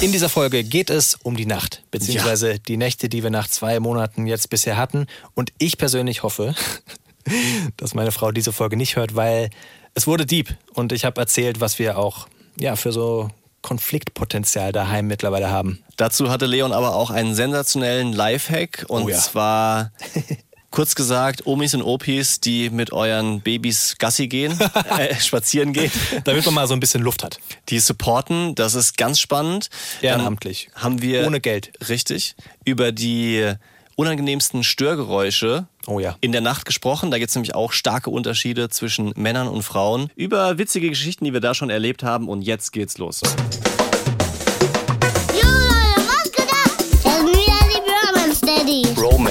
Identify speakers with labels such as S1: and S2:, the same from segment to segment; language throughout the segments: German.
S1: In dieser Folge geht es um die Nacht, beziehungsweise die Nächte, die wir nach zwei Monaten jetzt bisher hatten. Und ich persönlich hoffe, dass meine Frau diese Folge nicht hört, weil es wurde deep und ich habe erzählt, was wir auch ja, für so Konfliktpotenzial daheim mittlerweile haben.
S2: Dazu hatte Leon aber auch einen sensationellen Lifehack und
S1: Oh ja.
S2: zwar kurz gesagt Omis und Opis, die mit euren Babys Gassi gehen, äh, spazieren gehen,
S1: Damit man mal so ein bisschen Luft hat.
S2: die supporten, das ist ganz spannend.
S1: Ehrenamtlich.
S2: Dann haben wir
S1: Ohne Geld.
S2: richtig über die unangenehmsten Störgeräusche
S1: Oh ja.
S2: in der Nacht gesprochen. Da gibt es nämlich auch starke Unterschiede zwischen Männern und Frauen. Über witzige Geschichten, die wir da schon erlebt haben. Und jetzt geht's los.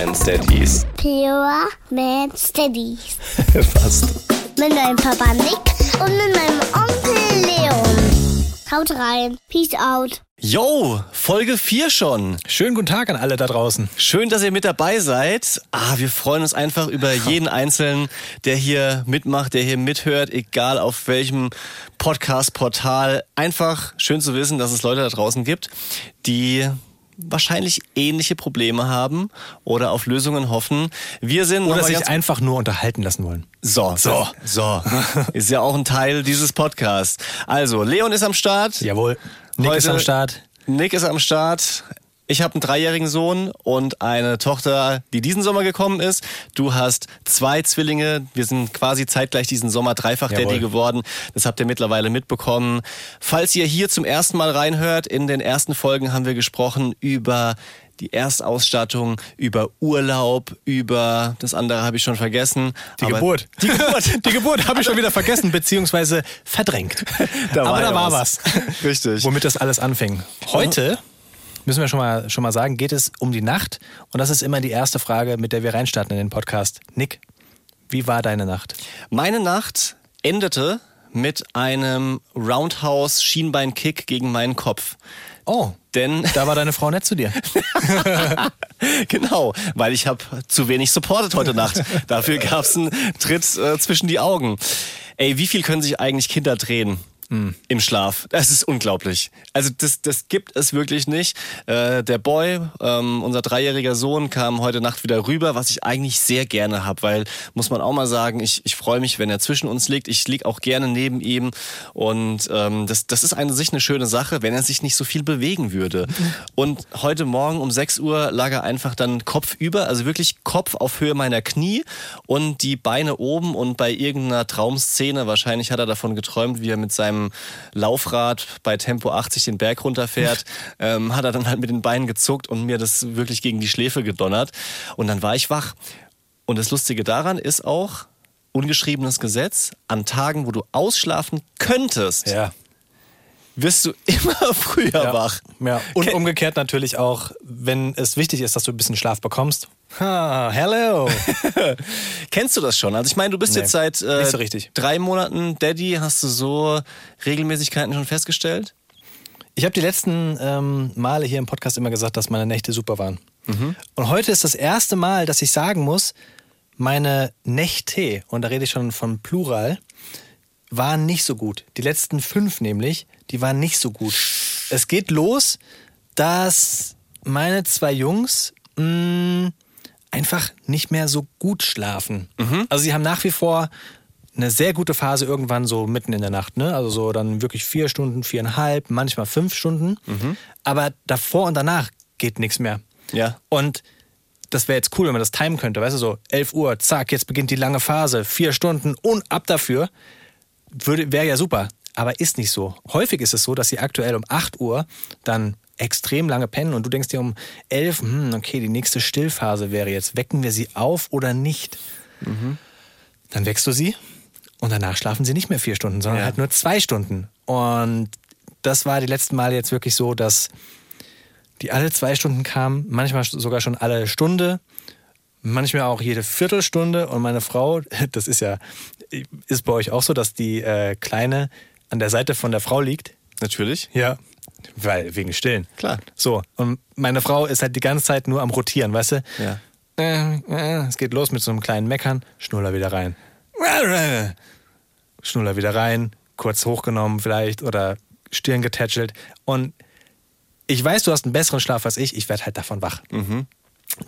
S2: Daddies.
S3: Pure Man Steadies.
S1: Fast.
S3: Mit meinem Papa Nick und mit meinem Onkel Leon. Haut rein. Peace out.
S2: Yo, Folge 4 schon.
S1: Schönen guten Tag an alle da draußen.
S2: Schön, dass ihr mit dabei seid. Ah, wir freuen uns einfach über jeden Einzelnen, der hier mitmacht, der hier mithört, egal auf welchem Podcast-Portal. Einfach schön zu wissen, dass es Leute da draußen gibt, die wahrscheinlich ähnliche Probleme haben oder auf Lösungen hoffen. Wir sind
S1: Oder sich einfach nur unterhalten lassen wollen.
S2: so, so, so. Ist ja auch ein Teil dieses Podcasts. Also, Leon ist am Start.
S1: Jawohl. Nick ist
S2: Heute-
S1: am Start.
S2: Nick ist am Start. Ich habe einen dreijährigen Sohn und eine Tochter, die diesen Sommer gekommen ist. Du hast zwei Zwillinge. Wir sind quasi zeitgleich diesen Sommer dreifach Daddy
S1: Jawohl.
S2: geworden. Das habt ihr mittlerweile mitbekommen. Falls ihr hier zum ersten Mal reinhört, in den ersten Folgen haben wir gesprochen über die Erstausstattung, über Urlaub, über das andere habe ich schon vergessen.
S1: Die
S2: Aber-
S1: Geburt. Die Geburt. Die Geburt habe ich schon wieder vergessen, beziehungsweise verdrängt.
S2: Da
S1: Aber da
S2: ja
S1: war
S2: was.
S1: was.
S2: Richtig.
S1: Womit das alles anfing. Heute müssen wir schon mal, schon mal sagen, geht es um die Nacht. Und das ist immer die erste Frage, mit der wir reinstarten in den Podcast. Nick, wie war deine Nacht?
S2: Meine Nacht endete mit einem Roundhouse-Schienbein-Kick gegen meinen Kopf.
S1: Oh,
S2: Denn,
S1: da war deine Frau nett zu dir.
S2: genau, weil ich habe zu wenig supportet heute Nacht. Dafür gab es einen Tritt äh, zwischen die Augen. Ey, wie viel können sich eigentlich Kinder drehen? Im Schlaf. Das ist unglaublich. Also das, das gibt es wirklich nicht. Äh, der Boy, ähm, unser dreijähriger Sohn, kam heute Nacht wieder rüber, was ich eigentlich sehr gerne habe, weil, muss man auch mal sagen, ich, ich freue mich, wenn er zwischen uns liegt. Ich lieg auch gerne neben ihm. Und ähm, das, das ist an sich eine schöne Sache, wenn er sich nicht so viel bewegen würde. Und heute Morgen um 6 Uhr lag er einfach dann Kopf über, also wirklich Kopf auf Höhe meiner Knie und die Beine oben und bei irgendeiner Traumszene, wahrscheinlich hat er davon geträumt, wie er mit seinem Laufrad bei Tempo 80 den Berg runterfährt, ähm, hat er dann halt mit den Beinen gezuckt und mir das wirklich gegen die Schläfe gedonnert. Und dann war ich wach. Und das Lustige daran ist auch, ungeschriebenes Gesetz, an Tagen, wo du ausschlafen könntest,
S1: Ja.
S2: wirst du immer früher
S1: Ja.
S2: wach.
S1: ja. Und umgekehrt natürlich auch, wenn es wichtig ist, dass du ein bisschen Schlaf bekommst. Ha, hello.
S2: Kennst du das schon? Also ich meine, du bist
S1: Nee,
S2: jetzt seit äh,
S1: so
S2: drei Monaten Daddy. Hast du so Regelmäßigkeiten schon festgestellt?
S1: Ich habe die letzten ähm, Male hier im Podcast immer gesagt, dass meine Nächte super waren. Und heute ist das erste Mal, dass ich sagen muss, meine Nächte, und da rede ich schon von Plural, waren nicht so gut. Die letzten fünf nämlich, die waren nicht so gut. Es geht los, dass meine zwei Jungs mh, einfach nicht mehr so gut schlafen. Also sie haben nach wie vor eine sehr gute Phase irgendwann so mitten in der Nacht, ne? Also so dann wirklich vier Stunden, viereinhalb, manchmal fünf Stunden. Aber davor und danach geht nichts mehr.
S2: Ja.
S1: Und das wäre jetzt cool, wenn man das timen könnte, weißt du, so 11 Uhr, zack, jetzt beginnt die lange Phase, vier Stunden und ab dafür. Würde, wäre ja super, aber ist nicht so. Häufig ist es so, dass sie aktuell um 8 Uhr dann extrem lange pennen und du denkst dir um 11, hm, okay, die nächste Stillphase wäre jetzt, wecken wir sie auf oder nicht? Dann wächst du sie und danach schlafen sie nicht mehr vier Stunden, sondern
S2: Ja.
S1: halt nur zwei Stunden. Und das war die letzten Male jetzt wirklich so, dass die alle zwei Stunden kamen, manchmal sogar schon alle Stunde, manchmal auch jede Viertelstunde. Und meine Frau, das ist ja, ist bei euch auch so, dass die äh, Kleine an der Seite von der Frau liegt.
S2: Natürlich.
S1: Ja. Weil, wegen Stillen.
S2: Klar.
S1: So, und meine Frau ist halt die ganze Zeit nur am Rotieren, weißt du?
S2: Ja.
S1: Äh, äh, es geht los mit so einem kleinen Meckern, Schnuller wieder rein. Schnuller wieder rein, kurz hochgenommen vielleicht oder Stirn getätschelt. Und ich weiß, du hast einen besseren Schlaf als ich. Ich werde halt davon wach.
S2: Mhm.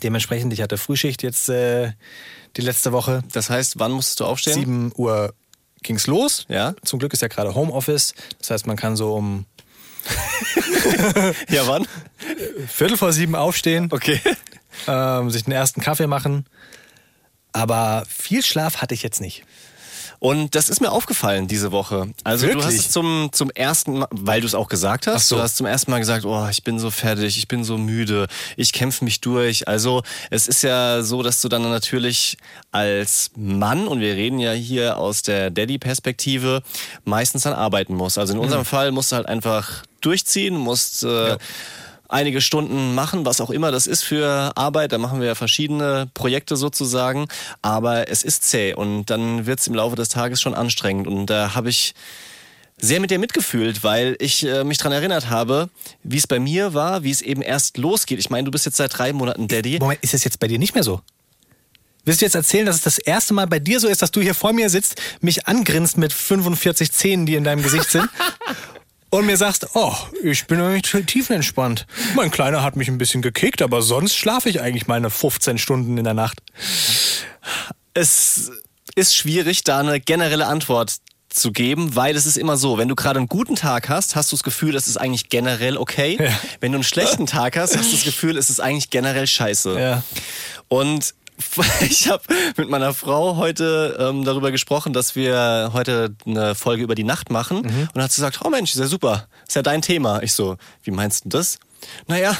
S1: Dementsprechend, ich hatte Frühschicht jetzt äh, die letzte Woche.
S2: Das heißt, wann musstest du aufstehen?
S1: 7 Uhr ging's los.
S2: Ja.
S1: Zum Glück ist ja gerade Homeoffice. Das heißt, man kann so um
S2: Ja, wann?
S1: Viertel vor sieben aufstehen,
S2: Okay.
S1: ähm, sich den ersten Kaffee machen. Aber viel Schlaf hatte ich jetzt nicht.
S2: Und das ist mir aufgefallen diese Woche. Also du hast
S1: Wirklich?
S2: es zum, zum ersten Mal, weil du es auch gesagt hast,
S1: so.
S2: du hast zum ersten Mal gesagt, oh, ich bin so fertig, ich bin so müde, ich kämpfe mich durch. Also es ist ja so, dass du dann natürlich als Mann, und wir reden ja hier aus der Daddy-Perspektive, meistens dann arbeiten musst. Also in unserem Fall musst du halt einfach durchziehen, musst... Äh,
S1: Ja.
S2: einige Stunden machen, was auch immer das ist für Arbeit. Da machen wir ja verschiedene Projekte sozusagen. Aber es ist zäh und dann wird es im Laufe des Tages schon anstrengend. Und da habe ich sehr mit dir mitgefühlt, weil ich äh, mich dran erinnert habe, wie es bei mir war, wie es eben erst losgeht. Ich meine, du bist jetzt seit drei Monaten Daddy.
S1: Moment, ist das jetzt bei dir nicht mehr so? Willst du jetzt erzählen, dass es das erste Mal bei dir so ist, dass du hier vor mir sitzt, mich angrinst mit 45 Zähnen, die in deinem Gesicht sind und mir sagst, oh, ich bin eigentlich tiefenentspannt. Mein Kleiner hat mich ein bisschen gekickt, aber sonst schlafe ich eigentlich meine 15 Stunden in der Nacht.
S2: es ist schwierig, da eine generelle Antwort zu geben, weil es ist immer so, wenn du gerade einen guten Tag hast, hast du das Gefühl, das ist eigentlich generell okay.
S1: Ja.
S2: Wenn du einen schlechten Tag hast, hast du das Gefühl, es ist eigentlich generell scheiße.
S1: Ja.
S2: Und ich habe mit meiner Frau heute ähm, darüber gesprochen, dass wir heute eine Folge über die Nacht machen. Und dann hat sie gesagt, oh Mensch, ist ja super, ist ja dein Thema. Ich so, wie meinst du das? Naja,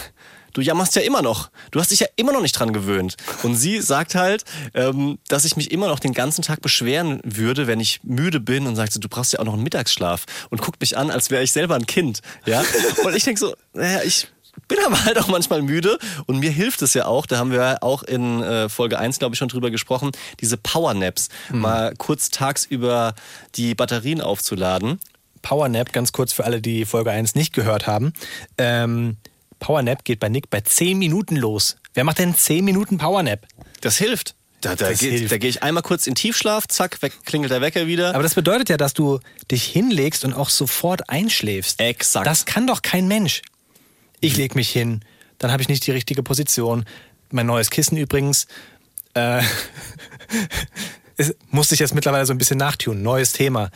S2: du jammerst ja immer noch. Du hast dich ja immer noch nicht dran gewöhnt. Und sie sagt halt, ähm, dass ich mich immer noch den ganzen Tag beschweren würde, wenn ich müde bin und sagt, so, du brauchst ja auch noch einen Mittagsschlaf. Und guckt mich an, als wäre ich selber ein Kind. Ja? Und ich denk so, naja, ich bin aber halt auch manchmal müde und mir hilft es ja auch, da haben wir auch in äh, Folge 1, glaube ich, schon drüber gesprochen, diese Powernaps, mal kurz tagsüber die Batterien aufzuladen.
S1: Powernap, ganz kurz für alle, die Folge 1 nicht gehört haben. Ähm, Powernap geht bei Nick bei 10 Minuten los. Wer macht denn 10 Minuten Powernap?
S2: Das hilft. Da, da,
S1: Das
S2: geht,
S1: hilft.
S2: da gehe ich einmal kurz in Tiefschlaf, zack, weg, klingelt der Wecker wieder.
S1: Aber das bedeutet ja, dass du dich hinlegst und auch sofort einschläfst.
S2: Exakt.
S1: Das kann doch kein Mensch. Ich leg mich hin, dann habe ich nicht die richtige Position. Mein neues Kissen übrigens. Äh, es musste ich jetzt mittlerweile so ein bisschen nachtun. Neues Thema.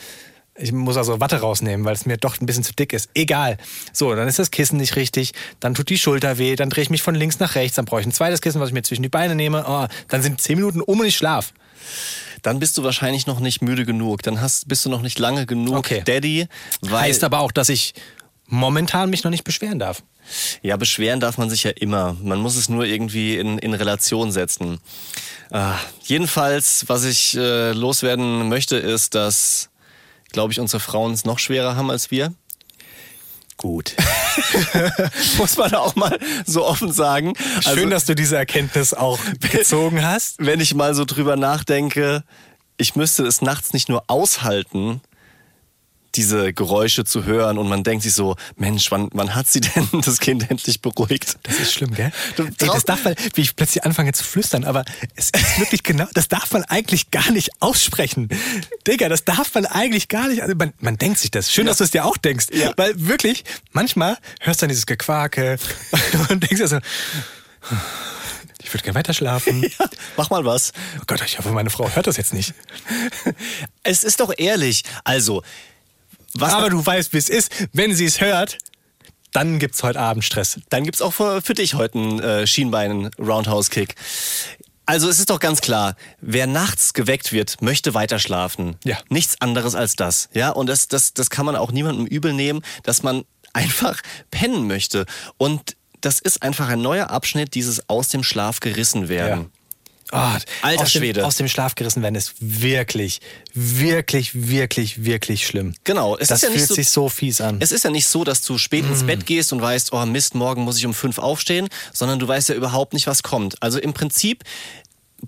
S1: Ich muss also Watte rausnehmen, weil es mir doch ein bisschen zu dick ist. Egal. So, dann ist das Kissen nicht richtig, dann tut die Schulter weh, dann drehe ich mich von links nach rechts, dann brauche ich ein zweites Kissen, was ich mir zwischen die Beine nehme. Oh, dann sind 10 Minuten um und ich schlaf.
S2: dann bist du wahrscheinlich noch nicht müde genug. Dann hast, bist du noch nicht lange genug
S1: Okay.
S2: Daddy.
S1: Heißt aber auch, dass ich momentan mich noch nicht beschweren darf.
S2: Ja, beschweren darf man sich ja immer. Man muss es nur irgendwie in, in Relation setzen. Ah, jedenfalls, was ich äh, loswerden möchte, ist, dass, glaube ich, unsere Frauen es noch schwerer haben als wir.
S1: Gut.
S2: Muss man auch mal so offen sagen. Also,
S1: Schön, dass du diese Erkenntnis auch gezogen hast.
S2: wenn ich mal so drüber nachdenke, ich müsste es nachts nicht nur aushalten, diese Geräusche zu hören und man denkt sich so, Mensch, wann, wann hat sie denn das Kind endlich beruhigt?
S1: Das ist schlimm, gell? Ey, das darf man, wie ich plötzlich anfange zu flüstern, aber es ist wirklich genau, das darf man eigentlich gar nicht aussprechen. Digga, das darf man eigentlich gar nicht, also man, man denkt sich das. Schön, dass du es dir auch denkst.
S2: Ja.
S1: Weil wirklich, manchmal hörst du dann dieses Gequake und denkst dir so, ich würde gerne weiter schlafen.
S2: Mach mal was.
S1: Oh Gott, ich hoffe, meine Frau hört das jetzt nicht.
S2: Es ist doch ehrlich. Also, was
S1: Aber du weißt, wie es ist. Wenn sie es hört, dann gibt's heute Abend Stress.
S2: Dann gibt's auch für, für dich heute einen äh, Schienbein-Roundhouse-Kick. Also es ist doch ganz klar, wer nachts geweckt wird, möchte weiter schlafen.
S1: Ja.
S2: Nichts anderes als das. Ja, und das, das, das kann man auch niemandem übel nehmen, dass man einfach pennen möchte. Und das ist einfach ein neuer Abschnitt dieses aus dem Schlaf gerissen werden.
S1: Ah,
S2: Alter
S1: aus dem,
S2: Schwede.
S1: Aus dem Schlaf gerissen werden ist wirklich, wirklich, wirklich, wirklich schlimm.
S2: Genau, es
S1: das
S2: ja
S1: fühlt
S2: so-
S1: sich so fies an.
S2: Es ist ja nicht so, dass du spät ins Bett gehst und weißt, oh Mist, morgen muss ich um fünf aufstehen, sondern du weißt ja überhaupt nicht, was kommt. Also im Prinzip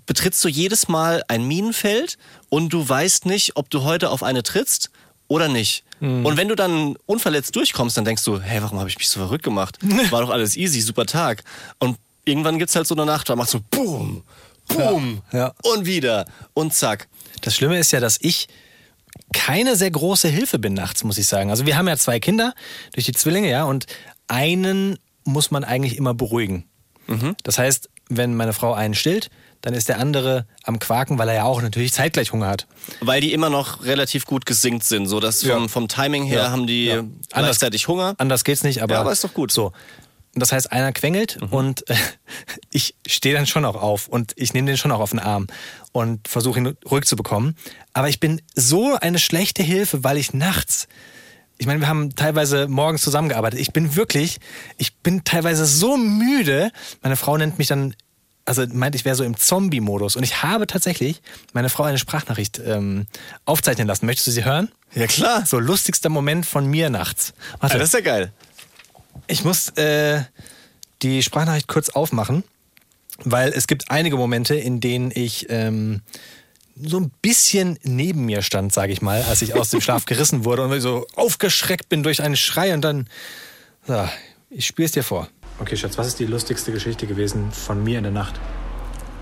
S2: betrittst du jedes Mal ein Minenfeld und du weißt nicht, ob du heute auf eine trittst oder nicht. Und wenn du dann unverletzt durchkommst, dann denkst du, hey, warum habe ich mich so verrückt gemacht? War doch alles easy, super Tag. Und irgendwann gibt's halt so eine Nacht, da machst du boom, boom
S1: Ja,
S2: und wieder und zack.
S1: Das Schlimme ist ja, dass ich keine sehr große Hilfe bin nachts, muss ich sagen. Also wir haben ja zwei Kinder durch die Zwillinge, ja, und einen muss man eigentlich immer beruhigen. Das heißt, wenn meine Frau einen stillt, dann ist der andere am Quaken, weil er ja auch natürlich zeitgleich Hunger hat.
S2: Weil die immer noch relativ gut gesinkt sind, so dass vom,
S1: Ja.
S2: vom Timing her
S1: Ja.
S2: haben die
S1: Ja.
S2: gleichzeitig Hunger.
S1: Anders geht's nicht, aber.
S2: Ja, aber ist doch gut.
S1: So. Das heißt, einer quengelt und äh, ich stehe dann schon auch auf und ich nehme den schon auch auf den Arm und versuche ihn ruhig zu bekommen. Aber ich bin so eine schlechte Hilfe, weil ich nachts. Ich meine, wir haben teilweise morgens zusammengearbeitet. Ich bin wirklich, ich bin teilweise so müde. Meine Frau nennt mich dann, also meint, ich wäre so im Zombie-Modus. Und ich habe tatsächlich meine Frau eine Sprachnachricht ähm, aufzeichnen lassen. Möchtest du sie hören?
S2: Ja, klar.
S1: So lustigster Moment von mir nachts. Warte.
S2: Ja, das ist ja geil.
S1: Ich muss äh, die Sprachnachricht kurz aufmachen, weil es gibt einige Momente, in denen ich ähm, so ein bisschen neben mir stand, sage ich mal, als ich aus dem Schlaf gerissen wurde und so aufgeschreckt bin durch einen Schrei und dann. So, ich spiele es dir vor. Okay, Schatz, was ist die lustigste Geschichte gewesen von mir in der Nacht?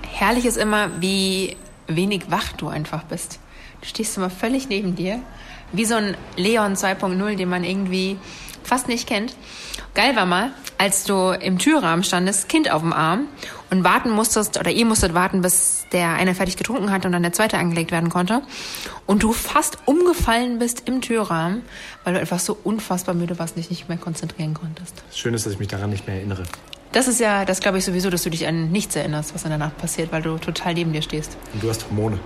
S4: Herrlich ist immer, wie wenig wach du einfach bist. Du stehst immer völlig neben dir, wie so ein Leon 2.0, den man irgendwie fast nicht kennt. Geil war mal, als du im Türrahmen standest, Kind auf dem Arm und warten musstest, oder ihr musstet warten, bis der eine fertig getrunken hat und dann der zweite angelegt werden konnte. Und du fast umgefallen bist im Türrahmen, weil du einfach so unfassbar müde warst und dich nicht mehr konzentrieren konntest.
S1: Schön ist, dass ich mich daran nicht mehr erinnere.
S4: Das ist ja, das glaube ich sowieso, dass du dich an nichts erinnerst, was in der Nacht passiert, weil du total neben dir stehst.
S1: Und du hast Hormone.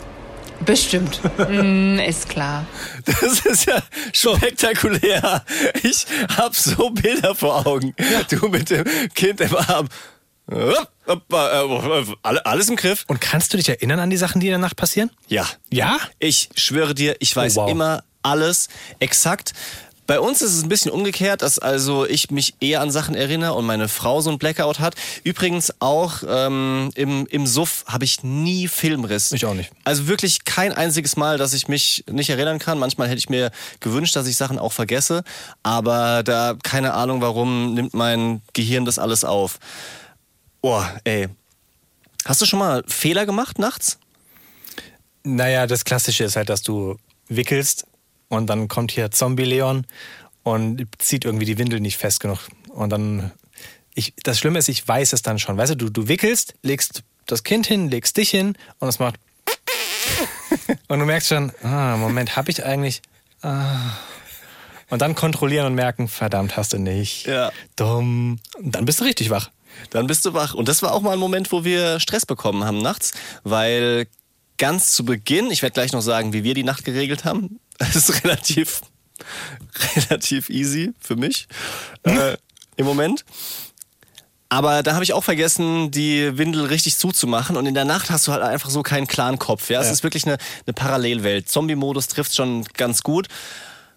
S4: Bestimmt. mm, ist klar.
S2: Das ist ja spektakulär. Ich hab so Bilder vor Augen. Du mit dem Kind im Arm. Alles im Griff?
S1: Und kannst du dich erinnern an die Sachen, die in der Nacht passieren?
S2: Ja.
S1: Ja?
S2: Ich schwöre dir, ich weiß
S1: Oh, wow.
S2: immer alles exakt. Bei uns ist es ein bisschen umgekehrt, dass also ich mich eher an Sachen erinnere und meine Frau so ein Blackout hat. Übrigens auch ähm, im, im Suff habe ich nie Filmriss.
S1: Ich auch nicht.
S2: Also wirklich kein einziges Mal, dass ich mich nicht erinnern kann. Manchmal hätte ich mir gewünscht, dass ich Sachen auch vergesse. Aber da, keine Ahnung warum, nimmt mein Gehirn das alles auf. Oh, ey. Hast du schon mal Fehler gemacht nachts?
S1: Naja, das Klassische ist halt, dass du wickelst und dann kommt hier Zombie-Leon und zieht irgendwie die Windel nicht fest genug. Und dann, ich, das Schlimme ist, ich weiß es dann schon. Weißt du, du, du wickelst, legst das Kind hin, legst dich hin und es macht. Und du merkst schon, ah, Moment, hab ich eigentlich. Ah. Und dann kontrollieren und merken, verdammt, hast du nicht.
S2: Ja.
S1: Dumm. Und dann bist du richtig wach.
S2: Dann bist du wach. Und das war auch mal ein Moment, wo wir Stress bekommen haben nachts, weil ganz zu Beginn, ich werde gleich noch sagen, wie wir die Nacht geregelt haben. Das ist relativ, relativ easy für mich äh, im Moment. Aber da habe ich auch vergessen, die Windel richtig zuzumachen. Und in der Nacht hast du halt einfach so keinen klaren Kopf. Ja, es
S1: Ja.
S2: ist wirklich eine, eine Parallelwelt. Zombie-Modus trifft schon ganz gut.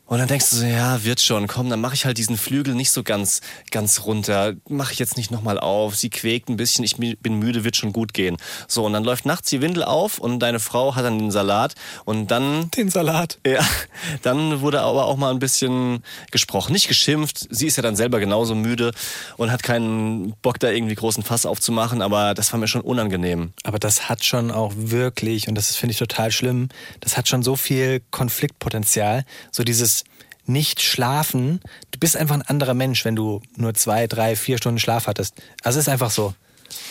S2: Und dann denkst du so, ja, wird schon, komm, dann mache ich halt diesen Flügel nicht so ganz, ganz runter. Mache ich jetzt nicht nochmal auf. Sie quäkt ein bisschen, ich bin müde, wird schon gut gehen. So, und dann läuft nachts die Windel auf und deine Frau hat dann den Salat. Und dann
S1: Den Salat.
S2: ja, dann wurde aber auch mal ein bisschen gesprochen. Nicht geschimpft. Sie ist ja dann selber genauso müde und hat keinen Bock, da irgendwie großen Fass aufzumachen, aber das war mir schon unangenehm.
S1: Aber das hat schon auch wirklich, und das finde ich total schlimm, das hat schon so viel Konfliktpotenzial. So dieses nicht schlafen. Du bist einfach ein anderer Mensch, wenn du nur zwei, drei, vier Stunden Schlaf hattest. Also es ist einfach so.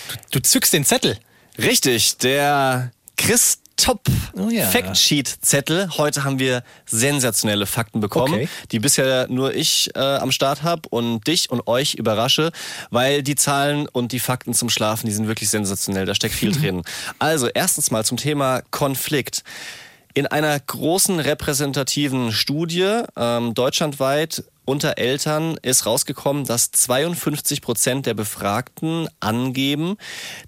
S1: Du, du zückst den Zettel.
S2: Richtig, der Christop
S1: Oh ja.
S2: Factsheet-Zettel. Heute haben wir sensationelle Fakten bekommen,
S1: Okay.
S2: die bisher nur ich äh, am Start habe und dich und euch überrasche, weil die Zahlen und die Fakten zum Schlafen, die sind wirklich sensationell. Da steckt viel drin. Also erstens mal zum Thema Konflikt. In einer großen repräsentativen Studie ähm, deutschlandweit unter Eltern ist rausgekommen, dass 52 Prozent der Befragten angeben,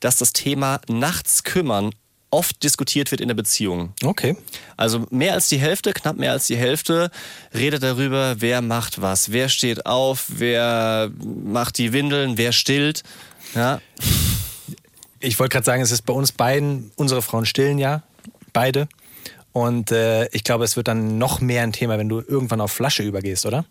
S2: dass das Thema Nachts kümmern oft diskutiert wird in der Beziehung.
S1: Okay.
S2: Also mehr als die Hälfte, knapp mehr als die Hälfte, redet darüber, wer macht was, wer steht auf, wer macht die Windeln, wer stillt. Ja,
S1: Ich wollte gerade sagen, es ist bei uns beiden, unsere Frauen stillen ja, beide. Und äh, ich glaube, es wird dann noch mehr ein Thema, wenn du irgendwann auf Flasche übergehst, oder?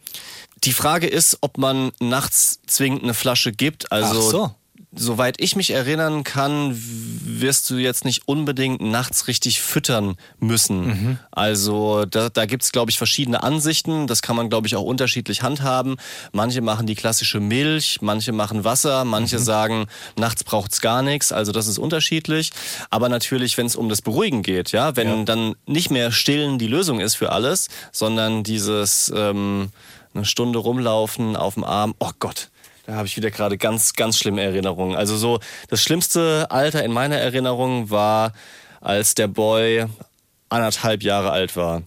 S2: Die Frage ist, ob man nachts zwingend eine Flasche gibt. Also
S1: Ach so.
S2: Soweit ich mich erinnern kann, wirst du jetzt nicht unbedingt nachts richtig füttern müssen. Also da, da gibt es, glaube ich, verschiedene Ansichten. Das kann man, glaube ich, auch unterschiedlich handhaben. Manche machen die klassische Milch, manche machen Wasser, manche sagen, nachts braucht's gar nichts. Also das ist unterschiedlich. Aber natürlich, wenn es um das Beruhigen geht, ja, wenn
S1: Ja.
S2: dann nicht mehr stillen die Lösung ist für alles, sondern dieses ähm, eine Stunde rumlaufen auf dem Arm. Oh Gott. Da habe ich wieder gerade ganz, ganz schlimme Erinnerungen. Also so, das schlimmste Alter in meiner Erinnerung war, als der Boy anderthalb Jahre alt war.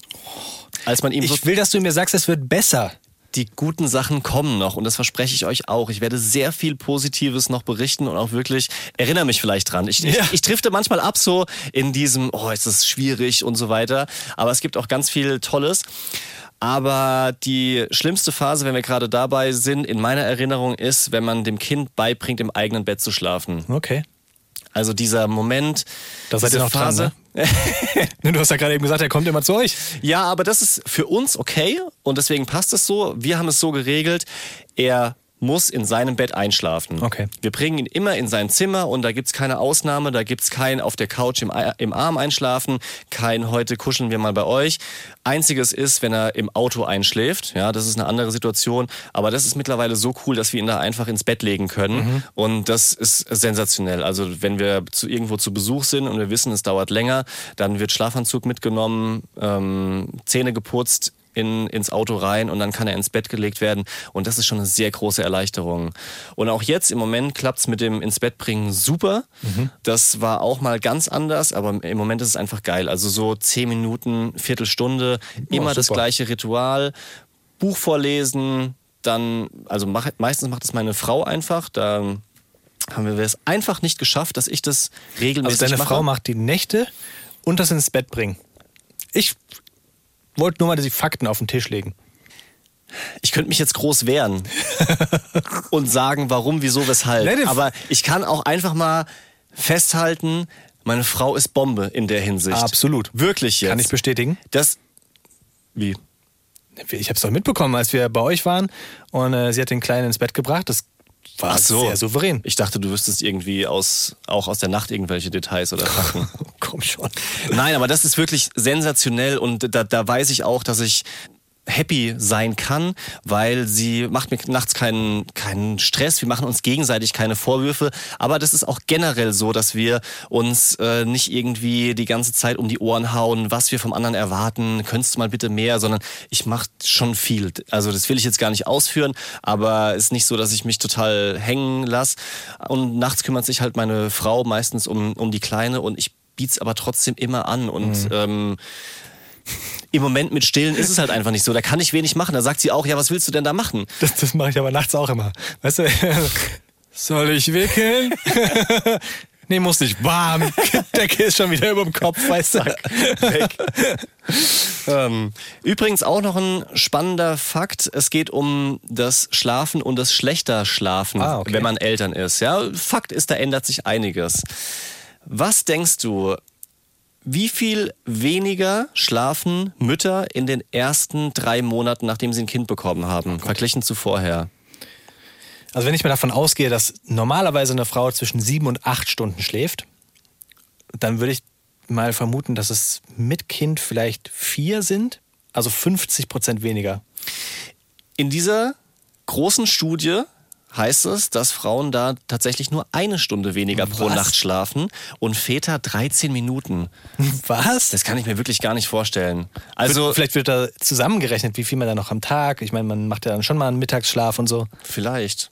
S2: Als man ihm so
S1: Ich will, dass du mir sagst, es wird besser.
S2: die guten Sachen kommen noch und das verspreche ich euch auch. Ich werde sehr viel Positives noch berichten und auch wirklich, erinnere mich vielleicht dran. Ich,
S1: Ja.
S2: ich, ich drifte manchmal ab so in diesem, oh, ist das schwierig und so weiter. Aber es gibt auch ganz viel Tolles. Aber die schlimmste Phase, wenn wir gerade dabei sind, in meiner Erinnerung ist, wenn man dem Kind beibringt, im eigenen Bett zu schlafen.
S1: Okay.
S2: Also dieser Moment,
S1: Da seid ihr noch dran, ne? Ne, Du hast ja gerade eben gesagt, er kommt immer zu euch.
S2: Ja, aber das ist für uns okay und deswegen passt es so. Wir haben es so geregelt, er muss in seinem Bett einschlafen.
S1: Okay.
S2: Wir bringen ihn immer in sein Zimmer und da gibt's keine Ausnahme, da gibt's kein auf der Couch im, im Arm einschlafen, kein heute kuscheln wir mal bei euch. Einziges ist, wenn er im Auto einschläft, ja, das ist eine andere Situation, aber das ist mittlerweile so cool, dass wir ihn da einfach ins Bett legen können und das ist sensationell. Also wenn wir zu, irgendwo zu Besuch sind und wir wissen, es dauert länger, dann wird Schlafanzug mitgenommen, ähm, Zähne geputzt, in, ins Auto rein und dann kann er ins Bett gelegt werden. Und das ist schon eine sehr große Erleichterung. Und auch jetzt im Moment klappt's mit dem ins Bett bringen super. Das war auch mal ganz anders, aber im Moment ist es einfach geil. Also so zehn Minuten, Viertelstunde, immer das
S1: super.
S2: gleiche Ritual. Buch vorlesen, dann, also mach, meistens macht es meine Frau einfach. Da haben wir es einfach nicht geschafft, dass ich das regelmäßig
S1: Also deine
S2: mache.
S1: Frau macht die Nächte und das ins Bett bringen. Ich wollte nur mal die Fakten auf den Tisch legen.
S2: Ich könnte mich jetzt groß wehren und sagen, warum, wieso, weshalb. Aber ich kann auch einfach mal festhalten, meine Frau ist Bombe in der Hinsicht.
S1: Absolut.
S2: Wirklich jetzt.
S1: Kann ich bestätigen.
S2: Das. Wie?
S1: Ich habe es doch mitbekommen, als wir bei euch waren und äh, sie hat den Kleinen ins Bett gebracht. Das war
S2: so.
S1: sehr souverän.
S2: Ich dachte, du wüsstest irgendwie aus, auch aus der Nacht irgendwelche Details oder Fakten.
S1: Komm schon.
S2: Nein, aber das ist wirklich sensationell und da, da weiß ich auch, dass ich happy sein kann, weil sie macht mir nachts keinen, keinen Stress, wir machen uns gegenseitig keine Vorwürfe, aber das ist auch generell so, dass wir uns äh, nicht irgendwie die ganze Zeit um die Ohren hauen, was wir vom anderen erwarten, könntest du mal bitte mehr, sondern ich mache schon viel. Also das will ich jetzt gar nicht ausführen, aber es ist nicht so, dass ich mich total hängen lasse und nachts kümmert sich halt meine Frau meistens um, um die Kleine. Und ich biet's aber trotzdem immer an. Und ähm, im Moment mit Stillen ist es halt einfach nicht so. Da kann ich wenig machen. Da sagt sie auch, ja, was willst du denn da machen?
S1: Das, das mache ich aber nachts auch immer. Weißt du? Soll ich wickeln? nee, muss nicht. Warm. Decke ist schon wieder über dem Kopf, weißt du?
S2: Weg. ähm, übrigens auch noch ein spannender Fakt. Es geht um das Schlafen und das schlechter Schlafen,
S1: Ah, okay.
S2: wenn man Eltern ist. Ja, Fakt ist, da ändert sich einiges. Was denkst du, wie viel weniger schlafen Mütter in den ersten drei Monaten, nachdem sie ein Kind bekommen haben, verglichen zu vorher?
S1: Also wenn ich mal davon ausgehe, dass normalerweise eine Frau zwischen sieben und acht Stunden schläft, dann würde ich mal vermuten, dass es mit Kind vielleicht vier sind. Also 50 Prozent weniger.
S2: In dieser großen Studie heißt es, dass Frauen da tatsächlich nur eine Stunde weniger pro
S1: Was?
S2: Nacht schlafen und Väter 13 Minuten.
S1: Was?
S2: Das kann ich mir wirklich gar nicht vorstellen. Also
S1: vielleicht wird da zusammengerechnet, wie viel man da noch am Tag. Ich meine, man macht ja dann schon mal einen Mittagsschlaf und so.
S2: vielleicht.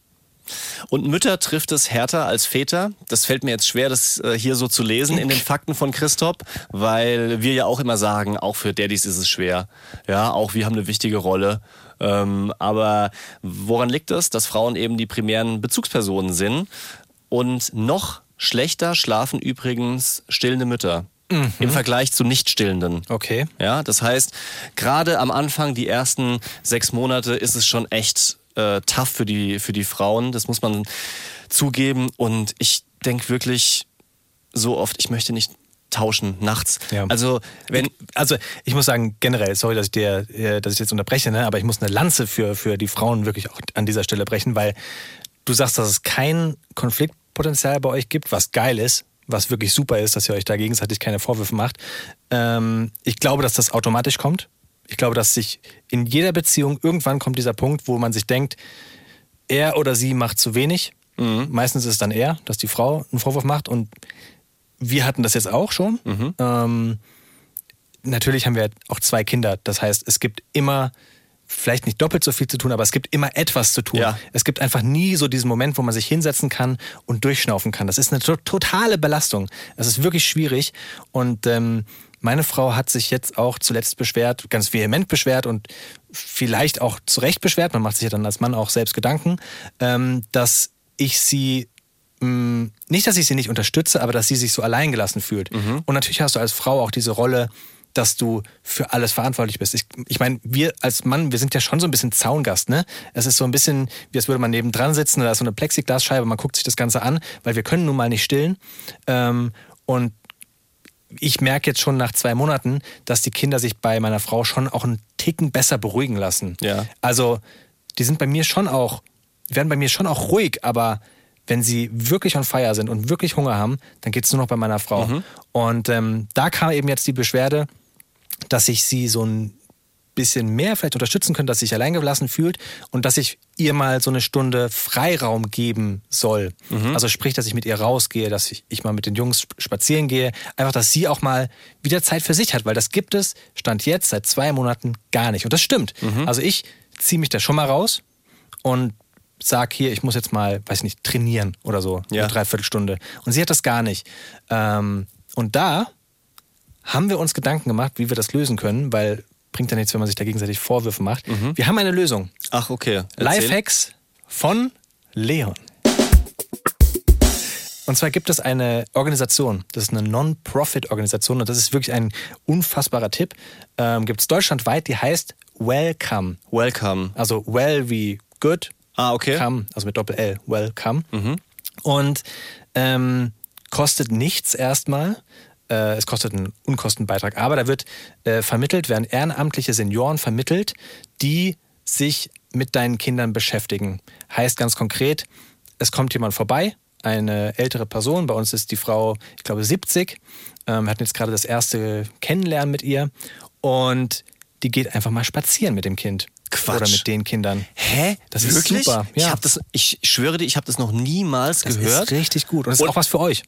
S2: Und Mütter trifft es härter als Väter. Das fällt mir jetzt schwer, das äh, hier so zu lesen in den Fakten von Christoph, weil wir ja auch immer sagen, auch für Daddys ist es schwer. Ja, auch wir haben eine wichtige Rolle. Ähm, aber woran liegt es, dass Frauen eben die primären Bezugspersonen sind? Und noch schlechter schlafen übrigens stillende Mütter im Vergleich zu nicht stillenden.
S1: Okay.
S2: Ja, das heißt, gerade am Anfang, die ersten sechs Monate, ist es schon echt äh, tough für die, für die Frauen. Das muss man zugeben. Und ich denke wirklich so oft, ich möchte nicht tauschen nachts.
S1: Ja.
S2: Also, wenn.
S1: Also ich muss sagen, generell, sorry, dass ich dir, äh, dass ich jetzt unterbreche, ne? aber ich muss eine Lanze für, für die Frauen wirklich auch an dieser Stelle brechen, weil du sagst, dass es kein Konflikt Konfliktpotenzial bei euch gibt, was geil ist, was wirklich super ist, dass ihr euch da gegenseitig keine Vorwürfe macht. Ähm, ich glaube, dass das automatisch kommt. Ich glaube, dass sich in jeder Beziehung irgendwann kommt dieser Punkt, wo man sich denkt, er oder sie macht zu wenig.
S2: Mhm.
S1: Meistens ist es dann er, dass die Frau einen Vorwurf macht. Und wir hatten das jetzt auch schon.
S2: Mhm.
S1: Ähm, natürlich haben wir auch zwei Kinder. Das heißt, es gibt immer vielleicht nicht doppelt so viel zu tun, aber es gibt immer etwas zu tun.
S2: Ja.
S1: Es gibt einfach nie so diesen Moment, wo man sich hinsetzen kann und durchschnaufen kann. Das ist eine to totale Belastung. Es ist wirklich schwierig. Und ähm, meine Frau hat sich jetzt auch zuletzt beschwert, ganz vehement beschwert und vielleicht auch zu Recht beschwert, man macht sich ja dann als Mann auch selbst Gedanken, ähm, dass ich sie mh, nicht, dass ich sie nicht unterstütze, aber dass sie sich so alleingelassen fühlt. Und natürlich hast du als Frau auch diese Rolle, dass du für alles verantwortlich bist. Ich, ich meine, wir als Mann, wir sind ja schon so ein bisschen Zaungast, ne? Es ist so ein bisschen, wie als würde man nebendran sitzen, da ist so eine Plexiglasscheibe, man guckt sich das Ganze an, weil wir können nun mal nicht stillen. Ähm, und ich merke jetzt schon nach zwei Monaten, dass die Kinder sich bei meiner Frau schon auch einen Ticken besser beruhigen lassen.
S2: Ja.
S1: Also, die sind bei mir schon auch, werden bei mir schon auch ruhig, aber wenn sie wirklich on fire sind und wirklich Hunger haben, dann geht's nur noch bei meiner Frau. Und ähm, da kam eben jetzt die Beschwerde, dass ich sie so ein bisschen mehr vielleicht unterstützen könnte, dass sie sich alleingelassen fühlt und dass ich ihr mal so eine Stunde Freiraum geben soll. Also sprich, dass ich mit ihr rausgehe, dass ich, ich mal mit den Jungs sp- spazieren gehe. Einfach, dass sie auch mal wieder Zeit für sich hat, weil das gibt es, stand jetzt seit zwei Monaten gar nicht. Und das stimmt. Also ich ziehe mich da schon mal raus und sag hier, ich muss jetzt mal, weiß ich nicht, trainieren oder so,
S2: Ja.
S1: eine Dreiviertelstunde. Und sie hat das gar nicht. Ähm, und da haben wir uns Gedanken gemacht, wie wir das lösen können, weil bringt ja nichts, wenn man sich da gegenseitig Vorwürfe macht. Wir haben eine Lösung.
S2: Ach, okay. Erzähl.
S1: Lifehacks von Leon. Und zwar gibt es eine Organisation, das ist eine Non-Profit-Organisation und das ist wirklich ein unfassbarer Tipp. Ähm, gibt es deutschlandweit, die heißt Welcome.
S2: Welcome.
S1: Also well wie good,
S2: Ah, okay.
S1: come, also mit Doppel-L, welcome. Und ähm, kostet nichts erstmal. Äh, es kostet einen Unkostenbeitrag, aber da wird äh, vermittelt, werden ehrenamtliche Senioren vermittelt, die sich mit deinen Kindern beschäftigen. Heißt ganz konkret, es kommt jemand vorbei, eine ältere Person, bei uns ist die Frau, ich glaube, 70. Ähm, wir hatten jetzt gerade das erste Kennenlernen mit ihr und die geht einfach mal spazieren mit dem Kind.
S2: Quatsch.
S1: Oder mit den Kindern.
S2: Hä?
S1: Das ist
S2: Wirklich?
S1: super.
S2: Ich,
S1: Ja.
S2: hab das, ich schwöre dir, ich habe das noch niemals
S1: Das
S2: gehört.
S1: ist richtig gut. Und das ist
S2: Und-
S1: auch was für euch.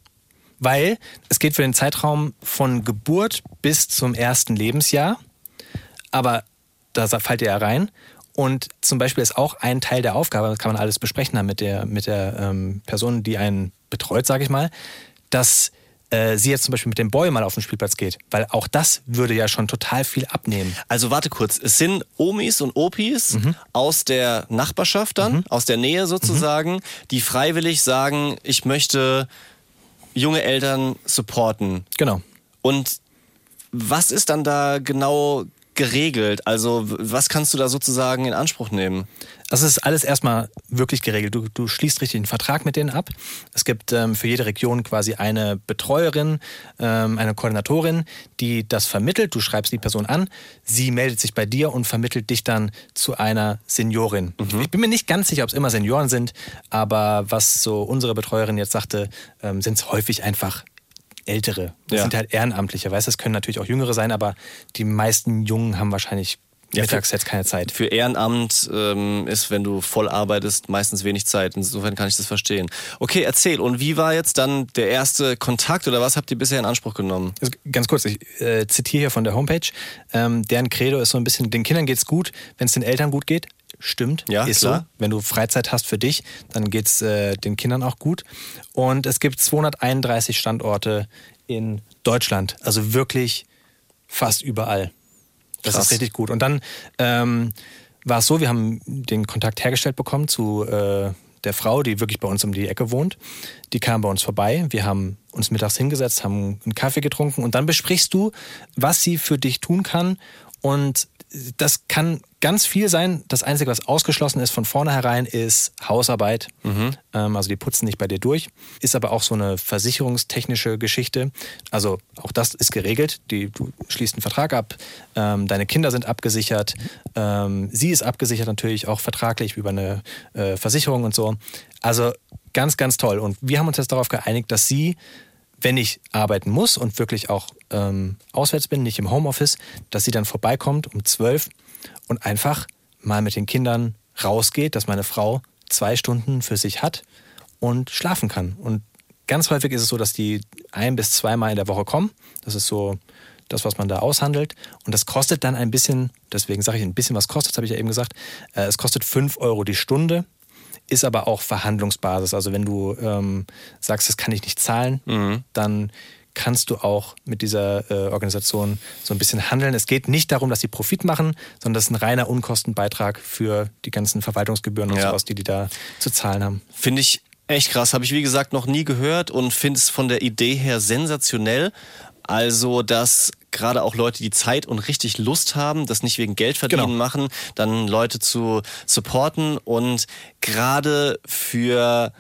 S1: Weil es geht für den Zeitraum von Geburt bis zum ersten Lebensjahr. Aber da fallt ihr ja rein. Und zum Beispiel ist auch ein Teil der Aufgabe, das kann man alles besprechen haben mit der, mit der ähm, Person, die einen betreut, sage ich mal, dass äh, sie jetzt zum Beispiel mit dem Boy mal auf den Spielplatz geht. Weil auch das würde ja schon total viel abnehmen.
S2: Also warte kurz, es sind Omis und Opis aus der Nachbarschaft dann, aus der Nähe sozusagen, die freiwillig sagen, ich möchte junge Eltern supporten.
S1: Genau.
S2: Und was ist dann da genau geregelt? Also was kannst du da sozusagen in Anspruch nehmen?
S1: Also es ist alles erstmal wirklich geregelt. Du, du schließt richtig einen Vertrag mit denen ab. Es gibt ähm, für jede Region quasi eine Betreuerin, ähm, eine Koordinatorin, die das vermittelt. Du schreibst die Person an, sie meldet sich bei dir und vermittelt dich dann zu einer Seniorin. Ich bin mir nicht ganz sicher, ob es immer Senioren sind, aber was so unsere Betreuerin jetzt sagte, ähm, sind es häufig einfach Ältere. Das
S2: Ja.
S1: sind halt Ehrenamtliche. Weißt du, es können natürlich auch Jüngere sein, aber die meisten Jungen haben wahrscheinlich
S2: Ja,
S1: mittags jetzt keine Zeit.
S2: Für Ehrenamt ähm, ist, wenn du voll arbeitest, meistens wenig Zeit. Insofern kann ich das verstehen. Okay, erzähl. Und wie war jetzt dann der erste Kontakt oder was habt ihr bisher in Anspruch genommen?
S1: Also ganz kurz, ich äh, zitiere hier von der Homepage. Ähm, deren Credo ist so ein bisschen, den Kindern geht's gut, wenn es den Eltern gut geht. Stimmt,
S2: Ja,
S1: ist
S2: klar.
S1: so. Wenn du Freizeit hast für dich, dann geht's äh, den Kindern auch gut. Und es gibt 231 Standorte in Deutschland, also wirklich fast überall. Das
S2: Krass.
S1: ist richtig gut. Und dann ähm, war es so, wir haben den Kontakt hergestellt bekommen zu äh, der Frau, die wirklich bei uns um die Ecke wohnt. Die kam bei uns vorbei. Wir haben uns mittags hingesetzt, haben einen Kaffee getrunken und dann besprichst du, was sie für dich tun kann. Und das kann ganz viel sein. Das Einzige, was ausgeschlossen ist von vornherein, ist Hausarbeit. Ähm, also die putzen nicht bei dir durch. Ist aber auch so eine versicherungstechnische Geschichte. Also auch das ist geregelt. Die, du schließt einen Vertrag ab. Ähm, deine Kinder sind abgesichert. Ähm, sie ist abgesichert natürlich auch vertraglich über eine äh, Versicherung und so. Also Ganz, ganz toll. Und wir haben uns jetzt darauf geeinigt, dass sie, wenn ich arbeiten muss und wirklich auch ähm, auswärts bin, nicht im Homeoffice, dass sie dann vorbeikommt um 12 und einfach mal mit den Kindern rausgeht, dass meine Frau zwei Stunden für sich hat und schlafen kann. Und ganz häufig ist es so, dass die ein bis zweimal in der Woche kommen. Das ist so das, was man da aushandelt. Und das kostet dann ein bisschen, deswegen sage ich ein bisschen, was kostet, habe ich ja eben gesagt. Äh, es kostet 5 Euro die Stunde, ist aber auch Verhandlungsbasis. Also wenn du ähm, sagst, das kann ich nicht zahlen,
S2: Mhm.
S1: dann kannst du auch mit dieser äh, Organisation so ein bisschen handeln. Es geht nicht darum, dass sie Profit machen, sondern das ist ein reiner Unkostenbeitrag für die ganzen Verwaltungsgebühren und
S2: Ja.
S1: sowas, die die da zu zahlen haben.
S2: Finde ich echt krass. Habe ich, wie gesagt, noch nie gehört und finde es von der Idee her sensationell. Also, dass gerade auch Leute, die Zeit und richtig Lust haben, das nicht wegen Geld verdienen
S1: Genau.
S2: machen, dann Leute zu supporten und gerade für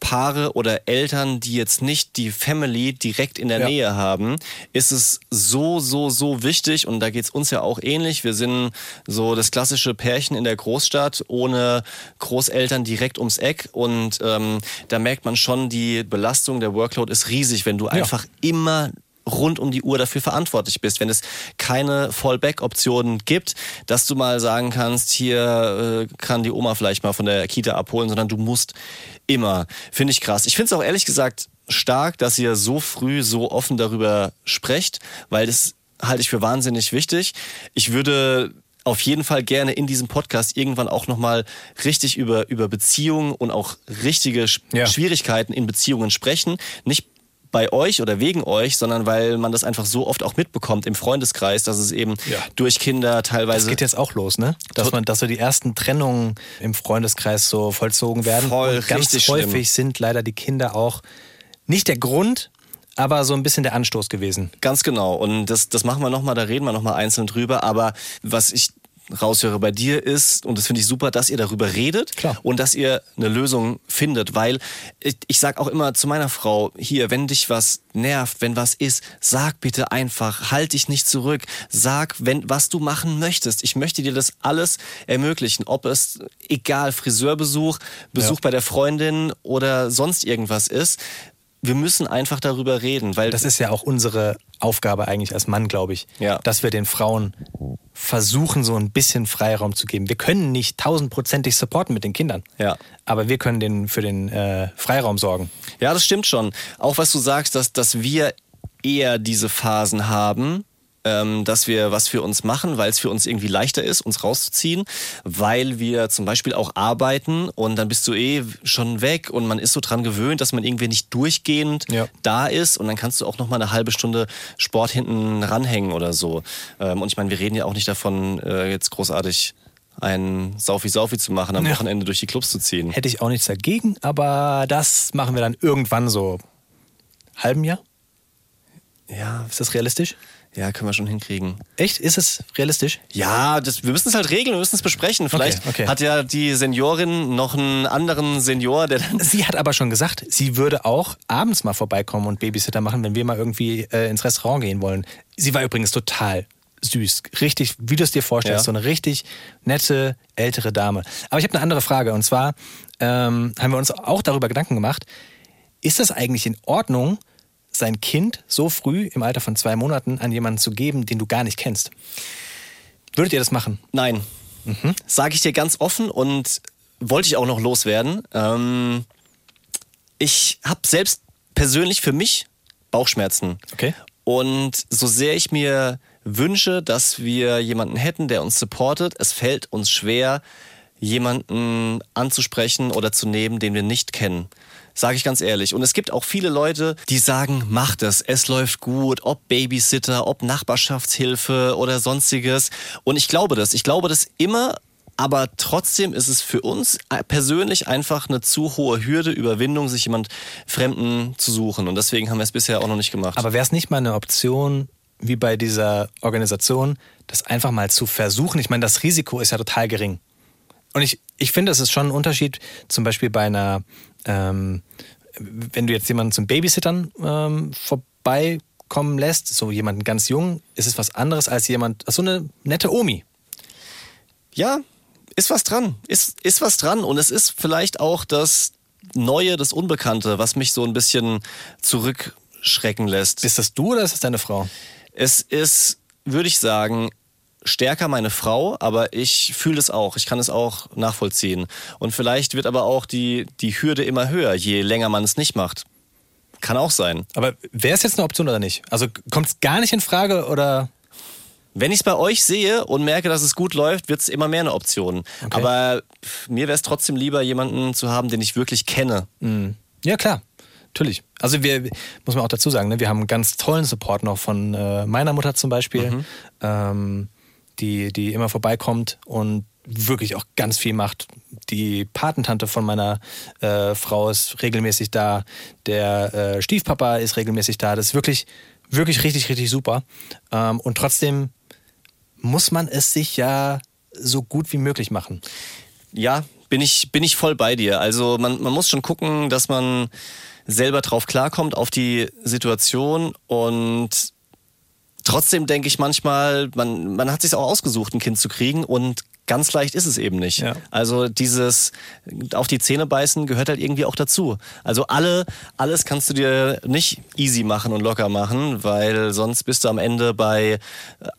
S2: Paare oder Eltern, die jetzt nicht die Family direkt in der
S1: Ja.
S2: Nähe haben, ist es so, so, so wichtig und da geht's uns ja auch ähnlich. Wir sind so das klassische Pärchen in der Großstadt ohne Großeltern direkt ums Eck und ähm, da merkt man schon, die Belastung, der Workload ist riesig, wenn du einfach immer rund um die Uhr dafür verantwortlich bist. Wenn es keine Fallback-Optionen gibt, dass du mal sagen kannst, hier äh, kann die Oma vielleicht mal von der Kita abholen, sondern du musst immer. Finde ich krass. Ich finde es auch ehrlich gesagt stark, dass ihr so früh so offen darüber sprecht, weil das halte ich für wahnsinnig wichtig. Ich würde auf jeden Fall gerne in diesem Podcast irgendwann auch nochmal richtig über, über Beziehungen und auch richtige Sch-
S1: Ja.
S2: Schwierigkeiten in Beziehungen sprechen. Nicht bei euch oder wegen euch, sondern weil man das einfach so oft auch mitbekommt im Freundeskreis, dass es eben
S1: Ja.
S2: durch Kinder
S1: Das
S2: teilweise
S1: geht jetzt auch los, ne? Dass man, dass so die ersten Trennungen im Freundeskreis so vollzogen werden.
S2: Voll,
S1: und ganz
S2: richtig
S1: häufig
S2: schlimm.
S1: sind leider die Kinder auch nicht der Grund, aber so ein bisschen der Anstoß gewesen.
S2: Ganz genau. Und das, das machen wir nochmal, da reden wir nochmal einzeln drüber. Aber was ich raushöre bei dir ist, und das finde ich super, dass ihr darüber redet
S1: Klar.
S2: und dass ihr eine Lösung findet. Weil ich, ich sage auch immer zu meiner Frau, hier, wenn dich was nervt, wenn was ist, sag bitte einfach, halt dich nicht zurück. Sag, wenn, was du machen möchtest. Ich möchte dir das alles ermöglichen. Ob es, egal, Friseurbesuch, Besuch
S1: Ja.
S2: bei der Freundin oder sonst irgendwas ist. Wir müssen einfach darüber reden, weil
S1: Das ist ja auch unsere Aufgabe eigentlich als Mann, glaube ich.
S2: Ja.
S1: Dass wir den Frauen versuchen, so ein bisschen Freiraum zu geben. Wir können nicht tausendprozentig supporten mit den Kindern.
S2: Ja.
S1: Aber wir können den, für den äh, Freiraum sorgen.
S2: Ja, das stimmt schon. Auch was du sagst, dass, dass wir eher diese Phasen haben, ähm, dass wir was für uns machen, weil es für uns irgendwie leichter ist, uns rauszuziehen, weil wir zum Beispiel auch arbeiten und dann bist du eh schon weg und man ist so dran gewöhnt, dass man irgendwie nicht durchgehend
S1: Ja.
S2: da ist und dann kannst du auch noch mal eine halbe Stunde Sport hinten ranhängen oder so. Ähm, und ich meine, wir reden ja auch nicht davon, äh, jetzt großartig ein Saufi-Saufi zu machen, am
S1: Ja.
S2: Wochenende durch die Clubs zu ziehen.
S1: Hätte ich auch nichts dagegen, aber das machen wir dann irgendwann so halben Jahr.
S2: Ja,
S1: Ist das realistisch?
S2: Ja, können wir schon hinkriegen.
S1: Echt? Ist es realistisch?
S2: Ja, das, wir müssen es halt regeln, wir müssen es besprechen. Vielleicht
S1: okay.
S2: hat ja die Seniorin noch einen anderen Senior, der dann.
S1: Sie hat aber schon gesagt, sie würde auch abends mal vorbeikommen und Babysitter machen, wenn wir mal irgendwie äh, ins Restaurant gehen wollen. Sie war übrigens total süß. Richtig, wie du es dir vorstellst,
S2: Ja.
S1: so eine richtig nette, ältere Dame. Aber ich habe eine andere Frage und zwar ähm, haben wir uns auch darüber Gedanken gemacht, ist das eigentlich in Ordnung, sein Kind so früh im Alter von zwei Monaten an jemanden zu geben, den du gar nicht kennst? Würdet ihr das machen?
S2: Nein. Sage ich dir ganz offen und wollte ich auch noch loswerden. Ähm, ich habe selbst persönlich für mich Bauchschmerzen.
S1: Okay.
S2: Und so sehr ich mir wünsche, dass wir jemanden hätten, der uns supportet, es fällt uns schwer, jemanden anzusprechen oder zu nehmen, den wir nicht kennen. Sage ich ganz ehrlich. Und es gibt auch viele Leute, die sagen, mach das, es läuft gut, ob Babysitter, ob Nachbarschaftshilfe oder sonstiges. Und ich glaube das. Ich glaube das immer, aber trotzdem ist es für uns persönlich einfach eine zu hohe Hürde, Überwindung, sich jemand Fremden zu suchen. Und deswegen haben wir es bisher auch noch nicht gemacht.
S1: Aber wäre es nicht mal eine Option, wie bei dieser Organisation, das einfach mal zu versuchen? Ich meine, das Risiko ist ja total gering. Und ich, ich finde, es ist schon ein Unterschied, zum Beispiel bei einer, ähm, wenn du jetzt jemanden zum Babysittern ähm, vorbeikommen lässt, so jemanden ganz jung, ist es was anderes als jemand, so eine nette Omi.
S2: Ja, ist was dran. Ist, ist was dran. Und es ist vielleicht auch das Neue, das Unbekannte, was mich so ein bisschen zurückschrecken lässt.
S1: Ist das du oder ist das deine Frau?
S2: Es ist, würde ich sagen, stärker meine Frau, aber ich fühle es auch. Ich kann es auch nachvollziehen. Und vielleicht wird aber auch die, die Hürde immer höher, je länger man es nicht macht. Kann auch sein.
S1: Aber wäre es jetzt eine Option oder nicht? Also kommt es gar nicht in Frage oder?
S2: Wenn ich es bei euch sehe und merke, dass es gut läuft, wird es immer mehr eine Option. Aber mir wäre es trotzdem lieber, jemanden zu haben, den ich wirklich kenne.
S1: Ja, klar. Natürlich. Also wir, muss man auch dazu sagen, ne, wir haben einen ganz tollen Support noch von äh, meiner Mutter zum Beispiel, ähm, die, die immer vorbeikommt und wirklich auch ganz viel macht. Die Patentante von meiner äh, Frau ist regelmäßig da. Der äh, Stiefpapa ist regelmäßig da. Das ist wirklich, wirklich richtig, richtig super. Ähm, und trotzdem muss man es sich ja so gut wie möglich machen.
S2: Ja, bin ich, bin ich voll bei dir. Also man, man muss schon gucken, dass man selber drauf klarkommt, auf die Situation und trotzdem denke ich manchmal, man, man hat sich auch ausgesucht, ein Kind zu kriegen und ganz leicht ist es eben nicht.
S1: Ja.
S2: Also dieses auf die Zähne beißen gehört halt irgendwie auch dazu. Also alle, alles kannst du dir nicht easy machen und locker machen, weil sonst bist du am Ende bei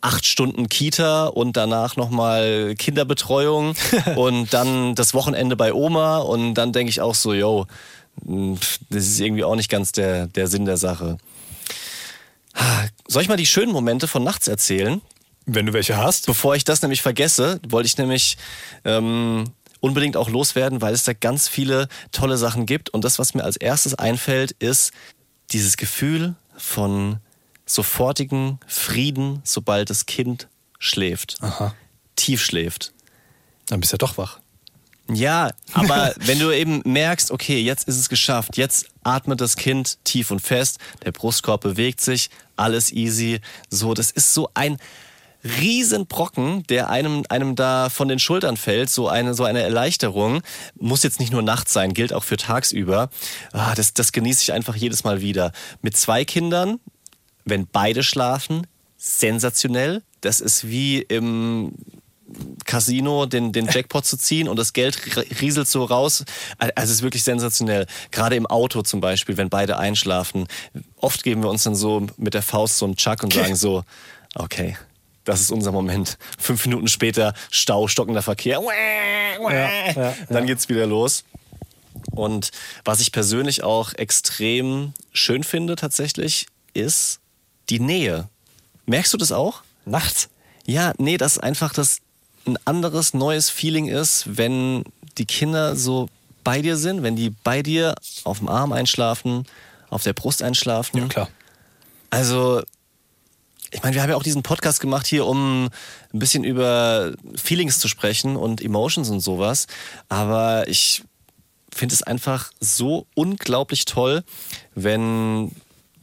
S2: acht Stunden Kita und danach nochmal Kinderbetreuung und dann das Wochenende bei Oma und dann denke ich auch so, yo, das ist irgendwie auch nicht ganz der, der Sinn der Sache. Soll ich mal die schönen Momente von nachts erzählen?
S1: Wenn du welche hast.
S2: Bevor ich das nämlich vergesse, wollte ich nämlich ähm, unbedingt auch loswerden, weil es da ganz viele tolle Sachen gibt. Und das, was mir als erstes einfällt, ist dieses Gefühl von sofortigen Frieden, sobald das Kind schläft.
S1: Aha.
S2: Tief schläft.
S1: Dann bist du ja doch wach.
S2: Ja, aber wenn du eben merkst, okay, jetzt ist es geschafft, jetzt atmet das Kind tief und fest, der Brustkorb bewegt sich, alles easy. So, das ist so ein Riesenbrocken, der einem, einem da von den Schultern fällt, so eine, so eine Erleichterung. Muss jetzt nicht nur nachts sein, gilt auch für tagsüber. Ah, das, das genieße ich einfach jedes Mal wieder. Mit zwei Kindern, wenn beide schlafen, sensationell. Das ist wie im Casino den, den Jackpot zu ziehen und das Geld rieselt so raus. Also es ist wirklich sensationell. Gerade im Auto zum Beispiel, wenn beide einschlafen. Oft geben wir uns dann so mit der Faust so einen Chuck und sagen so, okay, das ist unser Moment. Fünf Minuten später Stau, stockender Verkehr.
S1: ja,
S2: Dann geht's wieder los. Und was ich persönlich auch extrem schön finde tatsächlich, ist die Nähe. Merkst du das auch?
S1: Nachts?
S2: Ja, nee, dass einfach das ein anderes, neues Feeling ist, wenn die Kinder so bei dir sind, wenn die bei dir auf dem Arm einschlafen, auf der Brust einschlafen.
S1: Ja, klar.
S2: Also, ich meine, wir haben ja auch diesen Podcast gemacht hier, um ein bisschen über Feelings zu sprechen und Emotions und sowas. Aber ich finde es einfach so unglaublich toll, wenn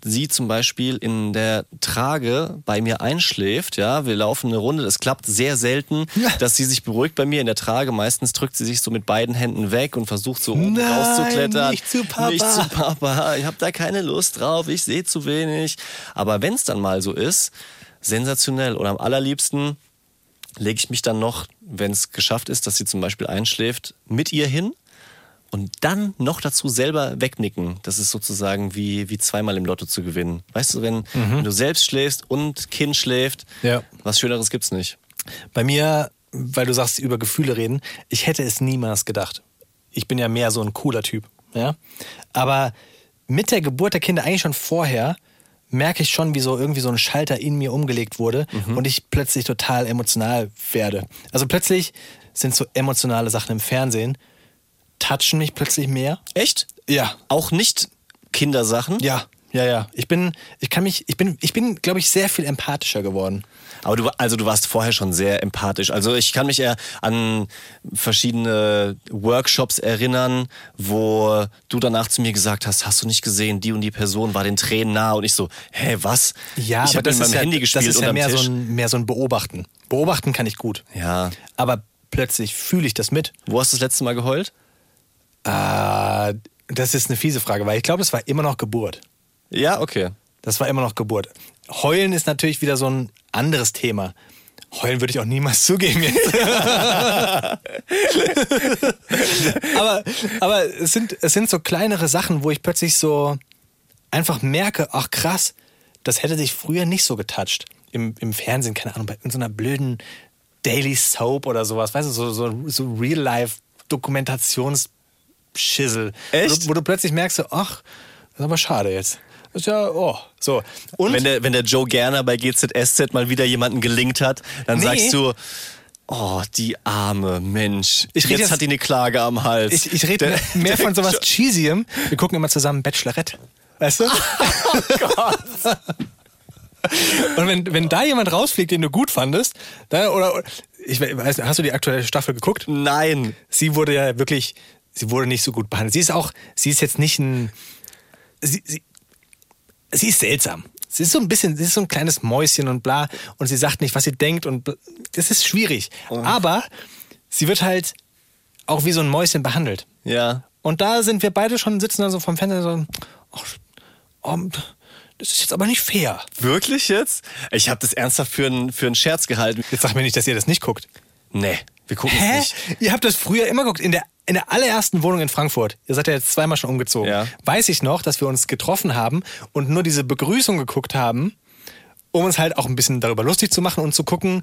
S2: sie zum Beispiel in der Trage bei mir einschläft, ja, wir laufen eine Runde, das klappt sehr selten,
S1: Ja.
S2: dass sie sich beruhigt bei mir in der Trage. Meistens drückt sie sich so mit beiden Händen weg und versucht so oben
S1: Nein,
S2: rauszuklettern.
S1: nicht zu Papa.
S2: Nicht zu Papa. Ich habe da keine Lust drauf, ich sehe zu wenig. Aber wenn es dann mal so ist, sensationell. Und am allerliebsten lege ich mich dann noch, wenn es geschafft ist, dass sie zum Beispiel einschläft, mit ihr hin und dann noch dazu selber wegnicken. Das ist sozusagen wie, wie zweimal im Lotto zu gewinnen. Weißt du, wenn, wenn du selbst schläfst und Kind schläft,
S1: Ja.
S2: was Schöneres gibt's nicht.
S1: Bei mir, weil du sagst, über Gefühle reden, ich hätte es niemals gedacht. Ich bin ja mehr so ein cooler Typ. Ja? Aber mit der Geburt der Kinder, eigentlich schon vorher, merke ich schon, wie so irgendwie so ein Schalter in mir umgelegt wurde und ich plötzlich total emotional werde. Also plötzlich sind so emotionale Sachen im Fernsehen, touchen mich plötzlich mehr.
S2: Echt?
S1: Ja,
S2: Auch nicht Kindersachen?
S1: ja, ja, ja. Ich bin, ich kann mich, ich bin, ich bin, glaube ich, sehr viel empathischer geworden.
S2: Aber du, also du warst vorher schon sehr empathisch. Also ich kann mich eher an verschiedene Workshops erinnern, wo du danach zu mir gesagt hast, hast du nicht gesehen, die und die Person war den Tränen nah und ich so, hä, was?
S1: Ja,
S2: ich habe
S1: das
S2: mit meinem
S1: ist ja,
S2: Handy gespielt
S1: das ist ja mehr
S2: Tisch.
S1: so, ein, mehr so ein Beobachten. Beobachten kann ich gut.
S2: ja.
S1: Aber plötzlich fühle ich das mit.
S2: Wo hast du das letzte Mal geheult?
S1: Ah, das ist eine fiese Frage, weil ich glaube, es war immer noch Geburt.
S2: Ja, okay.
S1: Das war immer noch Geburt. Heulen ist natürlich wieder so ein anderes Thema. Heulen würde ich auch niemals zugeben jetzt. aber aber es, sind, es sind so kleinere Sachen, wo ich plötzlich so einfach merke, ach krass, das hätte dich früher nicht so getoucht. Im, im Fernsehen, keine Ahnung, bei so einer blöden Daily Soap oder sowas, weißt du, so, so, so Real-Life-Dokumentationsschissel.
S2: Echt?
S1: Wo, du- wo du plötzlich merkst, ach, das ist aber schade jetzt. Das ist ja, oh, so. Und
S2: Wenn der, wenn der Joe Gerner bei GZSZ mal wieder jemanden gelingt hat, dann
S1: Nee.
S2: sagst du, oh, die arme Mensch.
S1: Ich
S2: jetzt,
S1: jetzt-
S2: hat die eine Klage am Hals.
S1: Ich, ich rede mehr, von sowas Cheesyem. Wir gucken immer zusammen Bachelorette. Weißt du? Und wenn, wenn da jemand rausfliegt, den du gut fandest, dann, oder, oder ich weiß, hast du die aktuelle Staffel geguckt?
S2: Nein.
S1: Sie wurde ja wirklich, sie wurde nicht so gut behandelt. Sie ist auch, sie ist jetzt nicht ein, sie, sie, sie ist seltsam. Sie ist so ein bisschen, sie ist so ein kleines Mäuschen und bla. Und sie sagt nicht, was sie denkt und bla. das ist schwierig. Aber sie wird halt auch wie so ein Mäuschen behandelt.
S2: Ja.
S1: Und da sind wir beide schon sitzen dann so vom Fenster so, ach, oh, das ist jetzt aber nicht fair.
S2: Wirklich jetzt? Ich habe das ernsthaft für einen für einen Scherz gehalten.
S1: Jetzt sag mir nicht, dass ihr das nicht guckt.
S2: Nee, wir gucken es
S1: Hä?
S2: nicht.
S1: Ihr habt das früher immer geguckt. In der, in der allerersten Wohnung in Frankfurt. Ihr seid ja jetzt zweimal schon umgezogen.
S2: Ja.
S1: Weiß ich noch, dass wir uns getroffen haben und nur diese Begrüßung geguckt haben, um uns halt auch ein bisschen darüber lustig zu machen und zu gucken,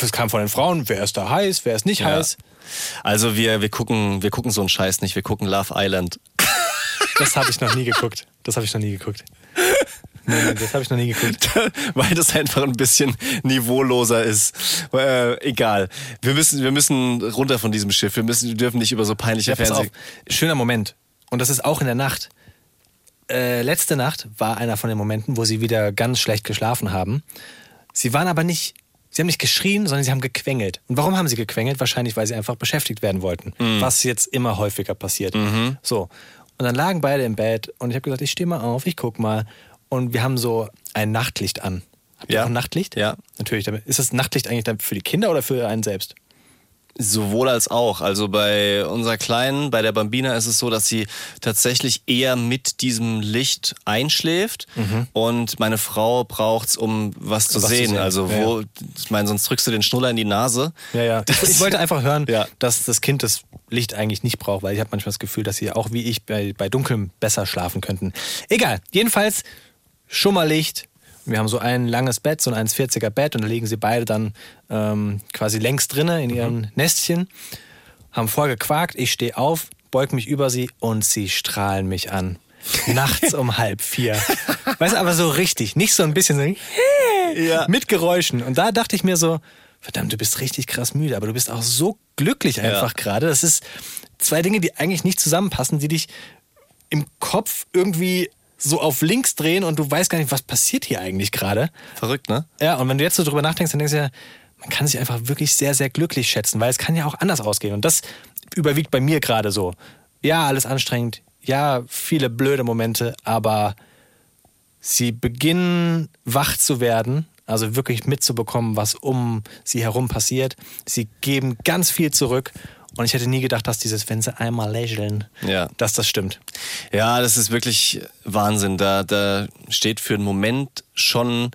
S1: das kam von den Frauen, wer ist da heiß, wer ist nicht heiß.
S2: Also wir, wir, gucken, wir gucken so einen Scheiß nicht, wir gucken Love Island.
S1: Das habe ich noch nie geguckt. Das habe ich noch nie geguckt. Nee, das habe ich noch nie geguckt.
S2: Weil das einfach ein bisschen niveauloser ist. Äh, egal. Wir müssen, wir müssen runter von diesem Schiff. Wir, müssen, wir dürfen nicht über so peinliche
S1: Ja.
S2: Fernsehen.
S1: Schöner Moment. Und das ist auch in der Nacht. Äh, letzte Nacht war einer von den Momenten, wo sie wieder ganz schlecht geschlafen haben. Sie waren aber nicht, sie haben nicht geschrien, sondern sie haben gequengelt. Und warum haben sie gequengelt? Wahrscheinlich, weil sie einfach beschäftigt werden wollten. Was jetzt immer häufiger passiert. So. Und dann lagen beide im Bett und ich habe gesagt, ich stehe mal auf, ich guck mal. Und wir haben so ein Nachtlicht an. Habt ihr
S2: Ja.
S1: auch ein Nachtlicht?
S2: Ja.
S1: Natürlich. Ist das Nachtlicht eigentlich dann für die Kinder oder für einen selbst?
S2: Sowohl als auch. Also bei unserer Kleinen, bei der Bambina ist es so, dass sie tatsächlich eher mit diesem Licht einschläft und meine Frau braucht's, um was zu
S1: Was zu
S2: sehen.
S1: sehen.
S2: Also
S1: Ja,
S2: wo, ich meine, sonst drückst du den Schnuller in die Nase.
S1: Ja, ja. Ich, ich wollte einfach hören,
S2: Ja.
S1: dass das Kind das Licht eigentlich nicht braucht, weil ich habe manchmal das Gefühl, dass sie auch wie ich bei, bei Dunkeln besser schlafen könnten. Egal. Jedenfalls Schummerlicht. Wir haben so ein langes Bett, so ein 1,40er Bett und da liegen sie beide dann ähm, quasi längs drinne in ihrem Nestchen, haben voll gequakt. Ich stehe auf, beug mich über sie und sie strahlen mich an. Nachts um halb vier. Weißt du, aber so richtig. Nicht so ein bisschen so
S2: Ja.
S1: mit Geräuschen. Und da dachte ich mir so, verdammt, du bist richtig krass müde, aber du bist auch so glücklich einfach gerade. Das ist zwei Dinge, die eigentlich nicht zusammenpassen, die dich im Kopf irgendwie so auf links drehen und du weißt gar nicht, was passiert hier eigentlich gerade.
S2: Verrückt, ne?
S1: Ja, und wenn du jetzt so drüber nachdenkst, dann denkst du ja, man kann sich einfach wirklich sehr, sehr glücklich schätzen, weil es kann ja auch anders ausgehen. Und das überwiegt bei mir gerade so. Ja, alles anstrengend. Ja, viele blöde Momente, aber sie beginnen wach zu werden, also wirklich mitzubekommen, was um sie herum passiert. Sie geben ganz viel zurück. Und ich hätte nie gedacht, dass dieses, wenn sie einmal lächeln,
S2: Ja.
S1: dass das stimmt.
S2: Ja, das ist wirklich Wahnsinn. Da, da steht für einen Moment schon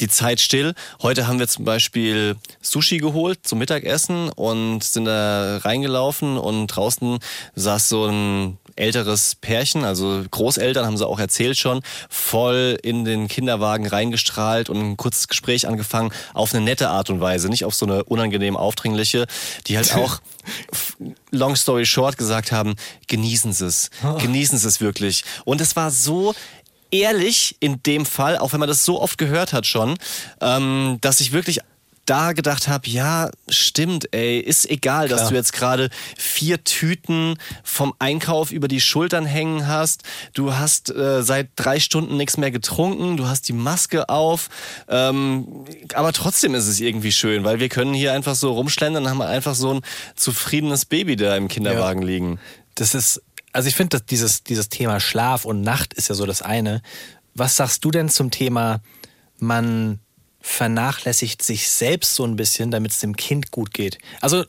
S2: die Zeit still. Heute haben wir zum Beispiel Sushi geholt zum Mittagessen und sind da reingelaufen und draußen saß so ein älteres Pärchen, also Großeltern haben sie auch erzählt schon, voll in den Kinderwagen reingestrahlt und ein kurzes Gespräch angefangen, auf eine nette Art und Weise, nicht auf so eine unangenehm aufdringliche, die halt auch, long story short, gesagt haben, genießen Sie es, genießen Sie es wirklich. Und es war so ehrlich in dem Fall, auch wenn man das so oft gehört hat schon, ähm, dass ich wirklich da gedacht habe, ja, stimmt, ey, ist egal, dass
S1: Klar.
S2: du jetzt gerade vier Tüten vom Einkauf über die Schultern hängen hast. Du hast äh, seit drei Stunden nichts mehr getrunken, du hast die Maske auf. Ähm, aber trotzdem ist es irgendwie schön, weil wir können hier einfach so rumschlendern und haben einfach so ein zufriedenes Baby da im Kinderwagen liegen.
S1: Das ist, also ich finde, dass dieses, dieses Thema Schlaf und Nacht ist ja so das eine. Was sagst du denn zum Thema, man vernachlässigt sich selbst so ein bisschen, damit es dem Kind gut geht? Also,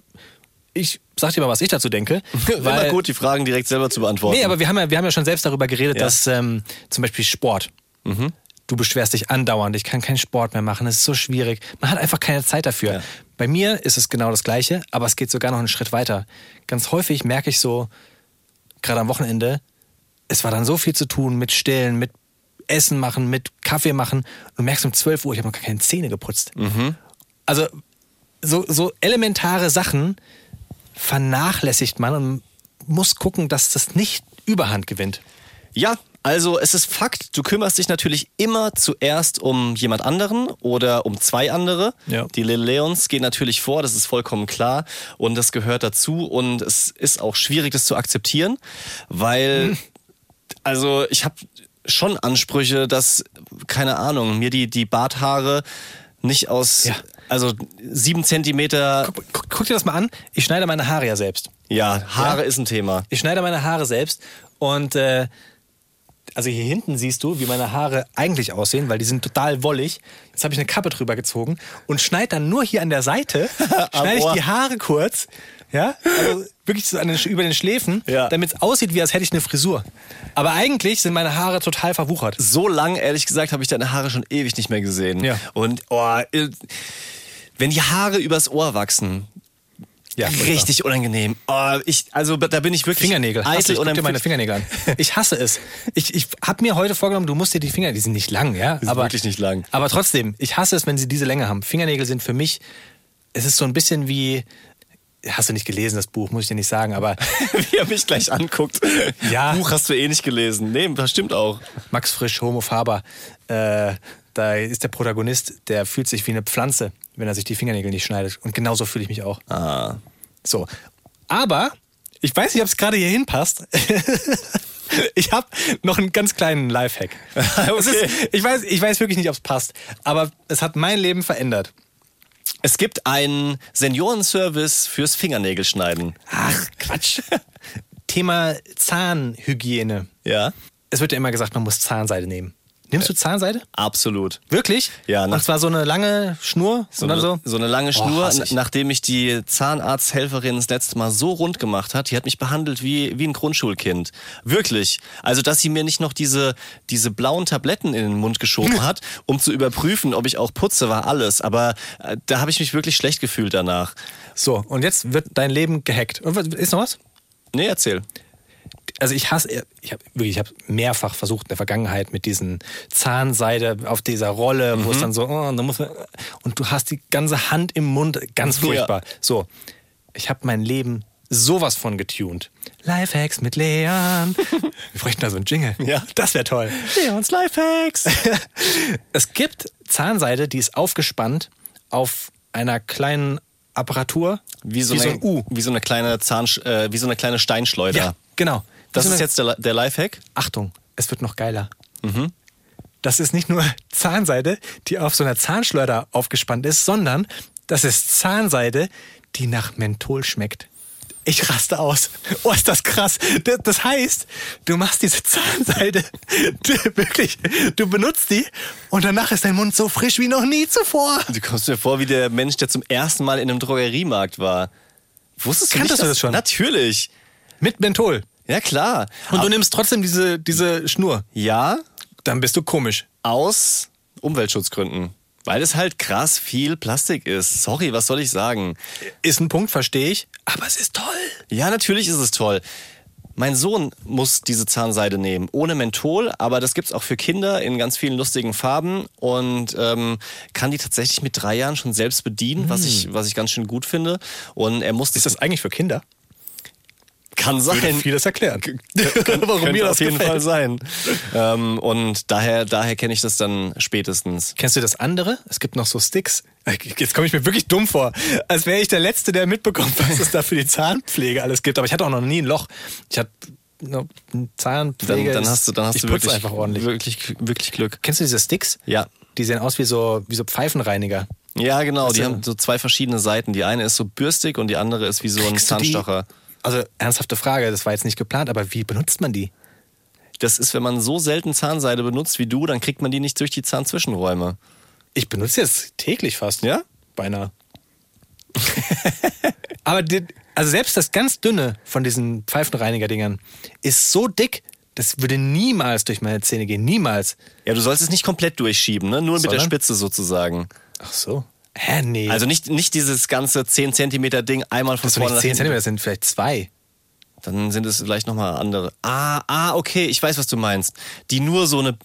S1: ich sag dir mal, was ich dazu denke.
S2: Immer gut, die Fragen direkt selber zu beantworten.
S1: Nee, aber wir haben ja, wir haben ja schon selbst darüber geredet,
S2: Ja.
S1: dass ähm, zum Beispiel Sport, du beschwerst dich andauernd, ich kann keinen Sport mehr machen, es ist so schwierig. Man hat einfach keine Zeit dafür.
S2: Ja.
S1: Bei mir ist es genau das Gleiche, aber es geht sogar noch einen Schritt weiter. Ganz häufig merke ich so, gerade am Wochenende, es war dann so viel zu tun mit Stillen, mit Essen machen, mit Kaffee machen. Du merkst um 12 Uhr, ich habe noch gar keine Zähne geputzt. Also so, so elementare Sachen vernachlässigt man und muss gucken, dass das nicht Überhand gewinnt.
S2: Ja, also es ist Fakt, du kümmerst dich natürlich immer zuerst um jemand anderen oder um zwei andere.
S1: Ja.
S2: Die Lil Leons gehen natürlich vor, das ist vollkommen klar und das gehört dazu und es ist auch schwierig, das zu akzeptieren, weil,
S1: Hm.
S2: also ich habe schon Ansprüche, dass, keine Ahnung, mir die, die Barthaare nicht aus,
S1: Ja.
S2: also sieben Zentimeter,
S1: Guck, guck, guck dir das mal an. Ich schneide meine Haare ja selbst.
S2: ja, Haare
S1: Ja.
S2: ist ein Thema.
S1: Ich schneide meine Haare selbst und äh, also hier hinten siehst du, wie meine Haare eigentlich aussehen, weil die sind total wollig. Jetzt habe ich eine Kappe drüber gezogen und schneide dann nur hier an der Seite, schneide ich die Haare kurz, ja, also wirklich so den, über den Schläfen,
S2: Ja.
S1: damit es aussieht, wie als hätte ich eine Frisur. Aber eigentlich sind meine Haare total verwuchert.
S2: so lang, ehrlich gesagt, habe ich deine Haare schon ewig nicht mehr gesehen.
S1: Ja.
S2: Und oh, äh, wenn die Haare übers Ohr wachsen,
S1: Ja,
S2: richtig unangenehm. Oh, ich, also da bin ich wirklich
S1: Fingernägel.
S2: Eitel
S1: ich
S2: und
S1: guck dir meine. Fingernägel an. Ich hasse es. Ich, ich habe mir heute vorgenommen, du musst dir die Finger, die sind nicht lang, ja,
S2: sind wirklich nicht lang.
S1: Aber trotzdem, ich hasse es, wenn sie diese Länge haben. Fingernägel sind für mich, es ist so ein bisschen wie, hast du nicht gelesen das Buch, muss ich dir nicht sagen, aber
S2: Wie er mich gleich anguckt.
S1: Ja.
S2: Buch hast du eh nicht gelesen. Nee, das stimmt auch.
S1: Max Frisch, Homo Faber, äh, da ist der Protagonist, der fühlt sich wie eine Pflanze, wenn er sich die Fingernägel nicht schneidet. Und genauso fühle ich mich auch.
S2: Ah.
S1: So. Aber, ich weiß nicht, ob es gerade hier hinpasst. ich habe noch einen ganz kleinen Lifehack. Es ist, ich, weiß, ich weiß wirklich nicht, ob es passt, aber es hat mein Leben verändert.
S2: Es gibt einen Seniorenservice fürs Fingernägelschneiden.
S1: Ach, Quatsch. Thema Zahnhygiene.
S2: Ja.
S1: Es wird ja immer gesagt, man muss Zahnseide nehmen. Nimmst du Zahnseide?
S2: Absolut.
S1: Wirklich?
S2: Ja, nach-
S1: Und zwar so eine lange Schnur
S2: So eine,
S1: so?
S2: so eine lange
S1: Oh,
S2: Schnur,
S1: ich.
S2: n- nachdem mich die Zahnarzthelferin das letzte Mal so rund gemacht hat, die hat mich behandelt wie, wie ein Grundschulkind. Wirklich. Also, dass sie mir nicht noch diese, diese blauen Tabletten in den Mund geschoben hat, um zu überprüfen, ob ich auch putze, war alles. Aber äh, da habe ich mich wirklich schlecht gefühlt danach.
S1: So, und jetzt wird dein Leben gehackt. Ist noch was?
S2: Nee, erzähl.
S1: Also ich hasse, ich habe wirklich, ich habe mehrfach versucht in der Vergangenheit mit diesen Zahnseide auf dieser Rolle, wo es dann so, oh, und, dann muss man, und du hast die ganze Hand im Mund, ganz furchtbar. So, ich habe mein Leben sowas von getuned. Lifehacks mit Leon. Wir bräuchten da so einen Jingle.
S2: Ja.
S1: Das wäre toll.
S2: Leons Lifehacks.
S1: Es gibt Zahnseide, die ist aufgespannt auf einer kleinen Apparatur.
S2: Wie so,
S1: wie
S2: eine,
S1: so ein U.
S2: Wie so eine kleine Zahn, äh, wie so eine kleine Steinschleuder.
S1: Ja, genau.
S2: Das ist jetzt der, der Lifehack.
S1: Achtung, es wird noch geiler. Das ist nicht nur Zahnseide, die auf so einer Zahnschleuder aufgespannt ist, sondern das ist Zahnseide, die nach Menthol schmeckt. Ich raste aus. Oh, ist das krass. Das, heißt, du machst diese Zahnseide, wirklich, du benutzt die und danach ist dein Mund so frisch wie noch nie zuvor.
S2: Du kommst mir vor wie der Mensch, der zum ersten Mal in einem Drogeriemarkt war. Wusstest du
S1: Kanntest
S2: nicht,
S1: du das schon?
S2: Natürlich.
S1: Mit Menthol.
S2: Ja, klar.
S1: Und du nimmst trotzdem diese, diese Schnur.
S2: ja,
S1: Dann bist du komisch.
S2: aus Umweltschutzgründen. Weil es halt krass viel Plastik ist. Sorry, was soll ich sagen?
S1: Ist ein Punkt, verstehe ich. Aber es ist toll.
S2: Ja, natürlich ist es toll. Mein Sohn muss diese Zahnseide nehmen, ohne Menthol, aber das gibt's auch für Kinder in ganz vielen lustigen Farben und ähm, kann die tatsächlich mit drei Jahren schon selbst bedienen, was ich was ich ganz schön gut finde. Und er muss
S1: Ist das eigentlich für Kinder?
S2: Kann sein.
S1: Würde vieles erklären.
S2: Warum
S1: mir das
S2: auf jeden
S1: gefällt.
S2: Fall sein. ähm, und daher, daher kenne ich das dann spätestens.
S1: Kennst du das andere? Es gibt noch so Sticks. Jetzt komme ich mir wirklich dumm vor. Als wäre ich der Letzte, der mitbekommt, was es da für die Zahnpflege alles gibt. Aber ich hatte auch noch nie ein Loch. Ich hatte
S2: Dann,
S1: Zahnpflege.
S2: dann hast du, dann hast du wirklich,
S1: einfach ordentlich.
S2: wirklich, wirklich Glück.
S1: Kennst du diese Sticks?
S2: Ja.
S1: Die sehen aus wie so, wie so Pfeifenreiniger.
S2: Ja, genau. Die
S1: du-
S2: haben so zwei verschiedene Seiten. Die eine ist so bürstig und die andere ist wie so ein
S1: die-
S2: Zahnstocher.
S1: Also ernsthafte Frage, das war jetzt nicht geplant, aber wie benutzt man die?
S2: Das ist, wenn man so selten Zahnseide benutzt wie du, dann kriegt man die nicht durch die Zahnzwischenräume.
S1: Ich benutze jetzt täglich fast.
S2: Ja?
S1: Beinahe. aber die, also selbst das ganz dünne von diesen Pfeifenreiniger-Dingern ist so dick, Das würde niemals durch meine Zähne gehen. Niemals.
S2: Ja, du sollst es nicht komplett durchschieben, ne? Nur mit der
S1: Sondern?
S2: Spitze sozusagen.
S1: Ach so. Hä, nee.
S2: Also nicht, nicht dieses ganze 10 Zentimeter Ding einmal von
S1: das
S2: vorne
S1: nicht
S2: nach
S1: 10
S2: hinten.
S1: Zentimeter, das sind vielleicht zwei.
S2: Dann sind es vielleicht nochmal andere. Ah, ah, okay, ich weiß, was du meinst. Die nur so eine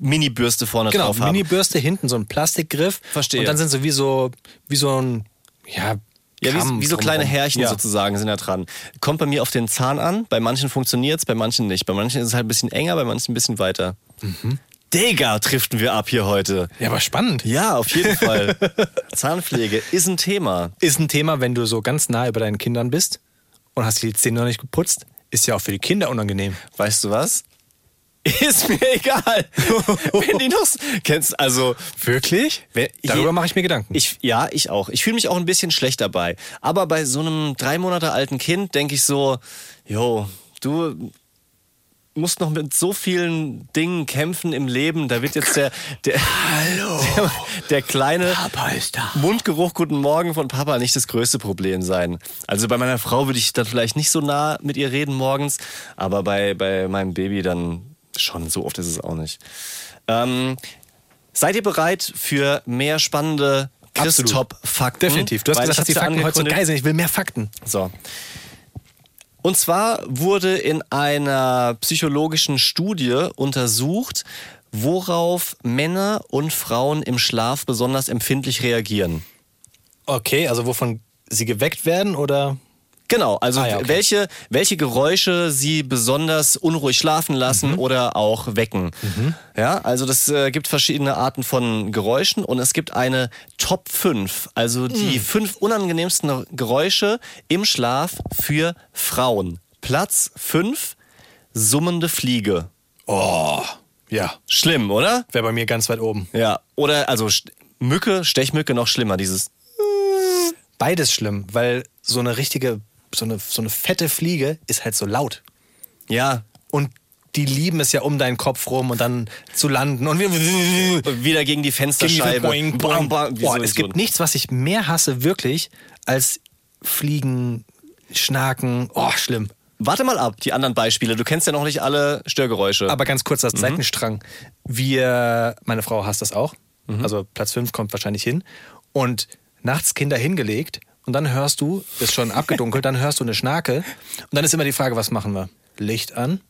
S2: Mini-Bürste vorne
S1: Genau,
S2: drauf haben.
S1: Mini-Bürste, hinten so ein Plastikgriff.
S2: Verstehe.
S1: Und dann sind sie wie so, wie so ein, ja,
S2: Ja, wie, wie so kleine. Härchen
S1: ja.
S2: sozusagen sind da dran. Kommt bei mir auf den Zahn an. Bei manchen funktioniert's, bei manchen nicht. Bei manchen ist es halt ein bisschen enger, bei manchen ein bisschen weiter.
S1: Mhm.
S2: Digga, driften wir ab hier heute.
S1: Ja, aber spannend.
S2: Ja, auf jeden Fall. Zahnpflege ist ein Thema.
S1: Ist ein Thema, wenn du so ganz nah über deinen Kindern bist und hast die Zähne noch nicht geputzt, ist ja auch für die Kinder unangenehm.
S2: Weißt du was? Ist mir egal. Wenn die noch. Kennst also.
S1: Wirklich?
S2: Wer-
S1: Darüber mache ich mir Gedanken.
S2: Ich, ja, ich auch. Ich fühle mich auch ein bisschen schlecht dabei. Aber bei so einem drei Monate alten Kind denke ich so, jo, du musst noch mit so vielen Dingen kämpfen im Leben. Da wird jetzt der, der, der, der kleine
S1: Papa ist da.
S2: Mundgeruch Guten Morgen von Papa nicht das größte Problem sein. Also bei meiner Frau würde ich dann vielleicht nicht so nah mit ihr reden morgens, aber bei, bei meinem Baby dann schon. So oft ist es auch nicht. Ähm, seid ihr bereit für mehr spannende. Christop-Fakten?
S1: Definitiv. Du hast
S2: Weil
S1: gesagt, dass die Fakten heute so geil sind. Ich will mehr Fakten.
S2: So. Und zwar wurde in einer psychologischen Studie untersucht, worauf Männer und Frauen im Schlaf besonders empfindlich reagieren.
S1: Okay, also wovon sie geweckt werden oder?
S2: Genau, also
S1: Ah, ja, okay.
S2: welche, welche Geräusche sie besonders unruhig schlafen lassen
S1: Mhm.
S2: oder auch wecken. Ja, also das äh, gibt verschiedene Arten von Geräuschen und es gibt eine Top 5, also die
S1: Mhm.
S2: fünf unangenehmsten Geräusche im Schlaf für Frauen. Platz 5, summende Fliege.
S1: Oh, ja.
S2: Schlimm, oder?
S1: Wäre bei mir ganz weit oben.
S2: Ja, oder also Mücke, Stechmücke noch schlimmer, dieses
S1: Beides schlimm, weil so eine richtige, so eine, so eine fette Fliege ist halt so laut.
S2: ja,
S1: Und die lieben es ja um deinen Kopf rum und dann zu landen und
S2: wieder gegen die Fensterscheibe.
S1: Boing,
S2: Bam,
S1: boing.
S2: bam, wie
S1: Boah, es gibt nichts, was ich mehr hasse, wirklich, als Fliegen, Schnaken. Oh, schlimm.
S2: Warte mal ab, die anderen Beispiele. Du kennst ja noch nicht alle Störgeräusche.
S1: Aber ganz kurz,
S2: Mhm.
S1: das Seitenstrang. Wir, meine Frau hasst das auch.
S2: Mhm.
S1: Also Platz 5 kommt wahrscheinlich hin. Und nachts Kinder hingelegt und dann hörst du, ist schon abgedunkelt, dann hörst du eine Schnake. Und dann ist immer die Frage, was machen wir? Licht an?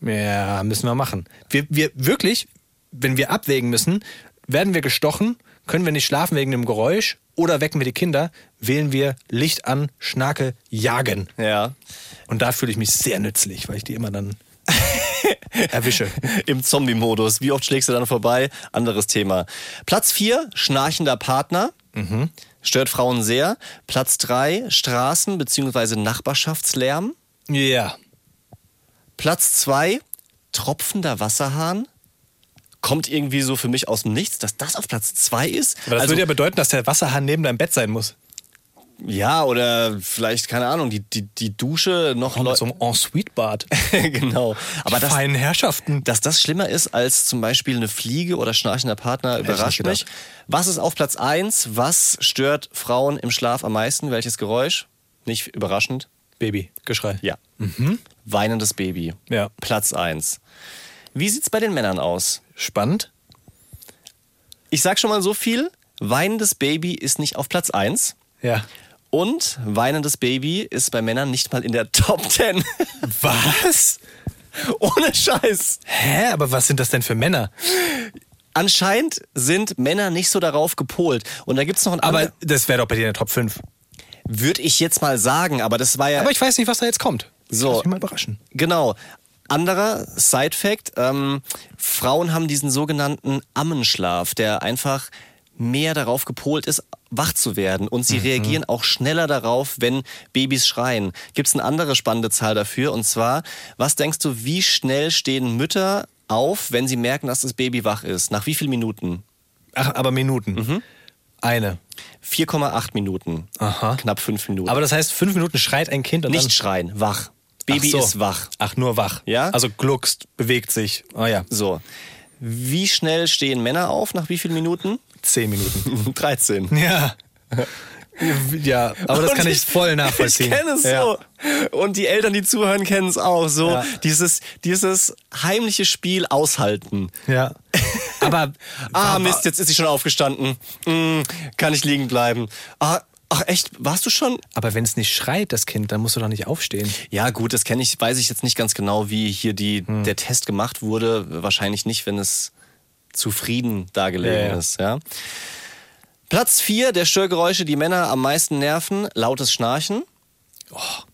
S1: Ja, müssen wir machen. Wir, wir wirklich, wenn wir abwägen müssen, werden wir gestochen, können wir nicht schlafen wegen dem Geräusch oder wecken wir die Kinder, wählen wir Licht an, Schnake, jagen.
S2: ja.
S1: Und da fühle ich mich sehr nützlich, weil ich die immer dann erwische.
S2: Im Zombie-Modus. Wie oft schlägst du dann vorbei? Anderes Thema. Platz 4, schnarchender Partner.
S1: Mhm.
S2: Stört Frauen sehr. Platz 3, Straßen- bzw. Nachbarschaftslärm.
S1: Ja.
S2: Platz 2, tropfender Wasserhahn. Kommt irgendwie so für mich aus dem Nichts, dass das auf Platz 2 ist.
S1: Aber das
S2: also,
S1: würde ja bedeuten, dass der Wasserhahn neben deinem Bett sein muss.
S2: Ja, oder vielleicht, keine Ahnung, die, die, die Dusche noch...
S1: Mit so einem Ensuite-Bad.
S2: genau. Aber das,
S1: Feinen Herrschaften.
S2: Dass das schlimmer ist als zum Beispiel eine Fliege oder schnarchender Partner, überrascht mich. Was ist auf Platz 1? Was stört Frauen im Schlaf am meisten? Welches Geräusch? Nicht überraschend.
S1: Baby, Geschrei.
S2: Ja. Weinendes Baby.
S1: Ja.
S2: Platz 1. Wie sieht's bei den Männern aus?
S1: Spannend.
S2: Ich sag schon mal so viel. Weinendes Baby ist nicht auf Platz 1.
S1: Ja.
S2: Und weinendes Baby ist bei Männern nicht mal in der Top 10.
S1: Was?
S2: Ohne Scheiß.
S1: Hä? Aber was sind das denn für Männer?
S2: Anscheinend sind Männer nicht so darauf gepolt. Und da gibt's noch ein
S1: Aber das wäre doch bei dir in der Top 5.
S2: Würde ich jetzt mal sagen, aber das war ja.
S1: Aber ich weiß nicht, was da jetzt kommt.
S2: So.
S1: Lass mich mal überraschen.
S2: genau. Anderer Side-Fact: ähm, Frauen haben diesen sogenannten Ammenschlaf, der einfach mehr darauf gepolt ist, wach zu werden. Und sie reagieren auch schneller darauf, wenn Babys schreien. Gibt es eine andere spannende Zahl dafür? Und zwar, was denkst du, wie schnell stehen Mütter auf, wenn sie merken, dass das Baby wach ist? Nach wie vielen Minuten?
S1: Ach, aber Minuten. Eine.
S2: 4,8 Minuten.
S1: Aha.
S2: Knapp fünf Minuten.
S1: Aber das heißt, fünf Minuten schreit ein Kind und
S2: Nicht schreien, wach. Baby
S1: so.
S2: ist wach.
S1: Ach, nur wach.
S2: Ja?
S1: Also gluckst, bewegt sich. Oh ja,
S2: So. Wie schnell stehen Männer auf? Nach wie vielen Minuten?
S1: Zehn Minuten.
S2: 13.
S1: ja. Ja, aber das
S2: Und
S1: kann ich voll nachvollziehen.
S2: Ich kenne es
S1: ja.
S2: so. Und die Eltern, die zuhören, kennen es auch. So
S1: Ja.
S2: dieses, dieses heimliche Spiel aushalten.
S1: Ja. Aber
S2: Ah, Mist, jetzt ist sie schon aufgestanden. Hm, kann ich liegen bleiben. Ah, ach echt, warst du schon?
S1: Aber wenn es nicht schreit, das Kind, dann musst du doch nicht aufstehen.
S2: Ja, gut, das kenne ich, weiß ich jetzt nicht ganz genau, wie hier die,
S1: Hm.
S2: der Test gemacht wurde. Wahrscheinlich nicht, wenn es zufrieden dargelegen
S1: Ja,
S2: ist, ja. Platz 4 der Störgeräusche, die Männer am meisten nerven, lautes Schnarchen.
S1: Auch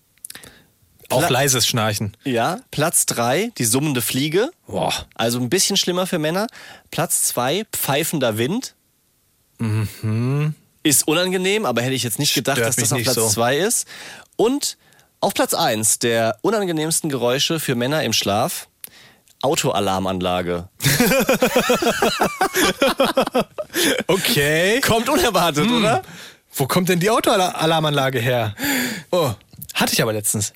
S2: Klar.
S1: leises Schnarchen.
S2: Ja. Platz 3 die summende Fliege.
S1: Boah.
S2: Also ein bisschen schlimmer für Männer. Platz 2 pfeifender Wind. Ist unangenehm, aber hätte ich jetzt nicht gedacht,
S1: Mhm. Stört
S2: dass das auf Platz
S1: so.
S2: 2 ist. Und auf Platz 1 der unangenehmsten Geräusche für Männer im Schlaf. Autoalarmanlage.
S1: Okay.
S2: Kommt unerwartet,
S1: Hm.
S2: oder?
S1: Wo kommt denn die Autoalarmanlage her? Oh, hatte ich aber letztens.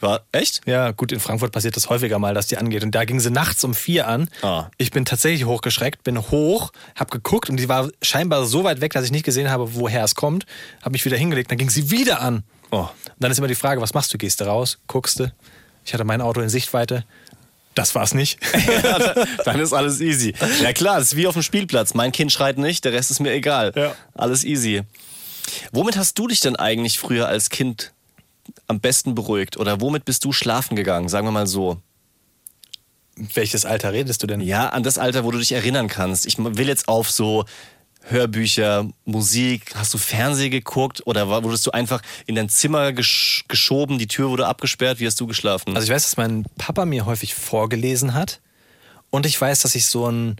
S2: War echt?
S1: Ja, gut, in Frankfurt passiert das häufiger mal, dass die angeht. Und da ging sie nachts um vier an.
S2: Ah.
S1: Ich bin tatsächlich hochgeschreckt, bin hoch, hab geguckt und die war scheinbar so weit weg, dass ich nicht gesehen habe, woher es kommt. Hab mich wieder hingelegt, dann ging sie wieder an.
S2: Oh.
S1: Und dann ist immer die Frage, was machst du? Gehst du raus, guckst du? Ich hatte mein Auto in Sichtweite. Das war's nicht.
S2: Dann ist alles easy. Ja klar, das ist wie auf dem Spielplatz. Mein Kind schreit nicht, der Rest ist mir egal.
S1: Ja.
S2: Alles easy. Womit hast du dich denn eigentlich früher als Kind am besten beruhigt? Oder womit bist du schlafen gegangen? Sagen wir mal so.
S1: Welches Alter redest du denn?
S2: Ja, an das Alter, wo du dich erinnern kannst. Ich will jetzt auf so Hörbücher, Musik, hast du Fernsehen geguckt oder wurdest du einfach in dein Zimmer gesch geschoben, die Tür wurde abgesperrt, wie hast du geschlafen?
S1: Also ich weiß, dass mein Papa mir häufig vorgelesen hat. Und ich weiß, dass ich so einen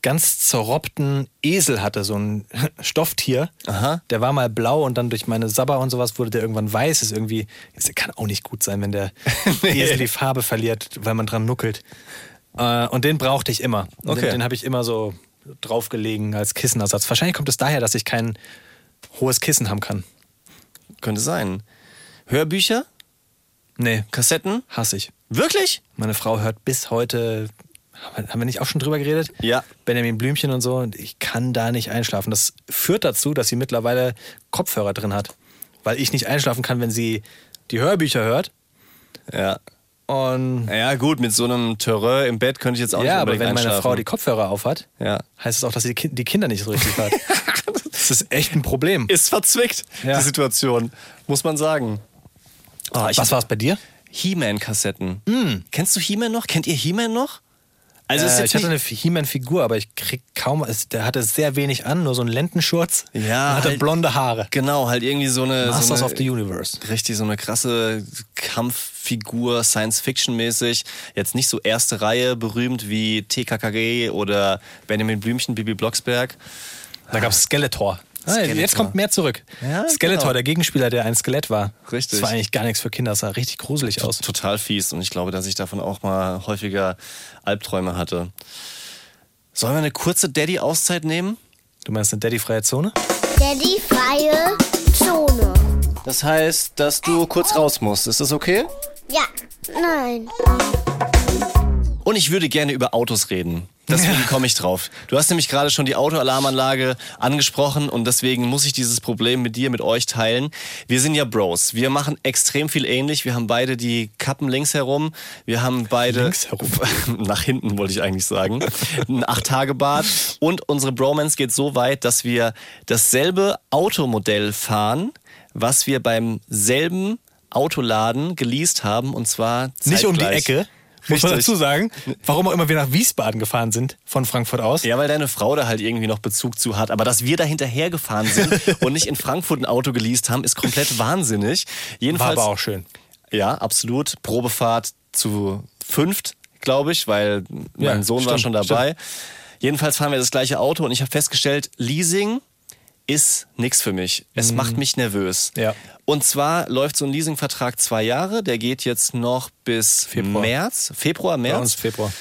S1: ganz zerrobbten Esel hatte, so ein Stofftier.
S2: Aha.
S1: Der war mal blau und dann durch meine Sabber und sowas wurde der irgendwann weiß. Ist irgendwie, das kann auch nicht gut sein, wenn der Esel die Farbe verliert, weil man dran nuckelt. Äh, und den brauchte ich immer.
S2: Okay.
S1: Den, den habe ich immer so draufgelegen als Kissenersatz. Wahrscheinlich kommt es daher, dass ich kein hohes Kissen haben kann.
S2: Könnte sein. Hörbücher,
S1: Nee,
S2: Kassetten?
S1: hasse ich.
S2: Wirklich?
S1: Meine Frau hört bis heute, haben wir- nicht auch schon drüber geredet?
S2: Ja.
S1: Benjamin Blümchen und so. Und ich kann da nicht einschlafen. Das führt dazu, dass sie mittlerweile Kopfhörer drin hat. Weil ich nicht einschlafen kann, wenn sie die Hörbücher hört.
S2: Ja.
S1: Und
S2: Ja, gut, mit so einem Terreur im Bett könnte ich jetzt auch nicht
S1: ja, aber
S2: unbedingt
S1: wenn meine. Frau die Kopfhörer aufhat,
S2: Ja.
S1: heißt es auch, dass sie die, Ki- die Kinder nicht so richtig hört. das ist echt ein Problem.
S2: Ist verzwickt,
S1: Ja.
S2: die Situation, muss man sagen. Oh,
S1: Was war es bei dir?
S2: He-Man-Kassetten. Kennst du He-Man noch? Kennt ihr He-Man noch? Also ist
S1: äh,
S2: jetzt
S1: ich hatte eine He-Man-Figur, aber ich krieg kaum. es- Der hatte sehr wenig an, nur so einen Lendenschurz.
S2: Ja,
S1: Und hatte
S2: halt-
S1: blonde Haare.
S2: Genau, halt irgendwie so eine.
S1: Masters
S2: so eine
S1: of the Universe.
S2: Richtig, so eine krasse Kampffigur, Science-Fiction-mäßig. Jetzt nicht so erste Reihe berühmt wie TKKG oder Benjamin Blümchen, Bibi Blocksberg.
S1: Da gab es Skeletor. Ah,
S2: Skeletor.
S1: Jetzt kommt mehr zurück.
S2: Ja,
S1: Skeletor,
S2: genau.
S1: der Gegenspieler, der ein Skelett war.
S2: Richtig.
S1: Das war eigentlich gar nichts für Kinder. Das sah richtig gruselig aus.
S2: Total fies und ich glaube, dass ich davon auch mal häufiger Albträume hatte. Sollen wir eine kurze Daddy-Auszeit nehmen?
S1: Du meinst eine daddyfreie Zone?
S3: Daddy freie Zone.
S2: Das heißt, dass du kurz raus musst. Ist das okay?
S3: Ja, nein.
S2: Und ich würde gerne über Autos reden. Deswegen komme ich drauf. Du hast nämlich gerade schon die Autoalarmanlage angesprochen und deswegen muss ich dieses Problem mit dir, mit euch teilen. Wir sind ja Bros. Wir machen extrem viel ähnlich. Wir haben beide die Kappen links herum. Wir haben beide
S1: Links herum?
S2: nach hinten wollte ich eigentlich sagen. Ein Acht-Tage-Bad. Und unsere Bromance geht so weit, dass wir dasselbe Automodell fahren, was wir beim selben Autoladen geleast haben und zwar
S1: Nicht um die
S2: zeitgleich.
S1: Ecke. Muss man
S2: Richtig.
S1: dazu sagen. Warum auch immer wir nach Wiesbaden gefahren sind, von Frankfurt aus.
S2: Ja, weil deine Frau da halt irgendwie noch Bezug zu hat. Aber dass wir da hinterher gefahren sind und nicht in Frankfurt ein Auto geleast haben, ist komplett wahnsinnig.
S1: War
S2: Jedenfalls,
S1: aber auch schön.
S2: Ja, absolut. Probefahrt zu fünft, glaube ich, weil
S1: Ja,
S2: mein Sohn war
S1: stimmt,
S2: schon dabei. Jedenfalls fahren wir das gleiche Auto und ich habe festgestellt, Leasing ist nix für mich. Es macht mich nervös.
S1: Mhm. Ja.
S2: Und zwar läuft so ein Leasingvertrag zwei Jahre. Der geht jetzt noch bis
S1: Februar.
S2: März. Februar,
S1: Bei
S2: März.
S1: uns Februar.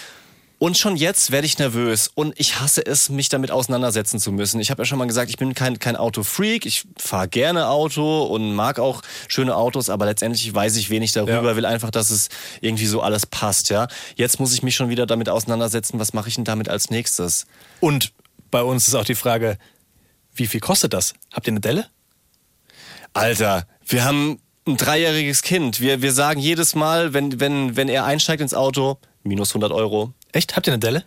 S2: Und schon jetzt werde ich nervös und ich hasse es, mich damit auseinandersetzen zu müssen. Ich habe ja schon mal gesagt, ich bin kein, kein Autofreak. Ich fahre gerne Auto und mag auch schöne Autos, aber letztendlich weiß ich wenig darüber,
S1: Ja.
S2: will einfach, dass es irgendwie so alles passt. Ja, Jetzt muss ich mich schon wieder damit auseinandersetzen, was mache ich denn damit als nächstes?
S1: Und bei uns ist auch die Frage, wie viel kostet das? Habt ihr eine Delle?
S2: Alter, wir haben ein dreijähriges Kind. Wir, wir sagen jedes Mal, wenn, wenn, wenn er einsteigt ins Auto, minus 100 Euro.
S1: Echt? Habt ihr eine Delle?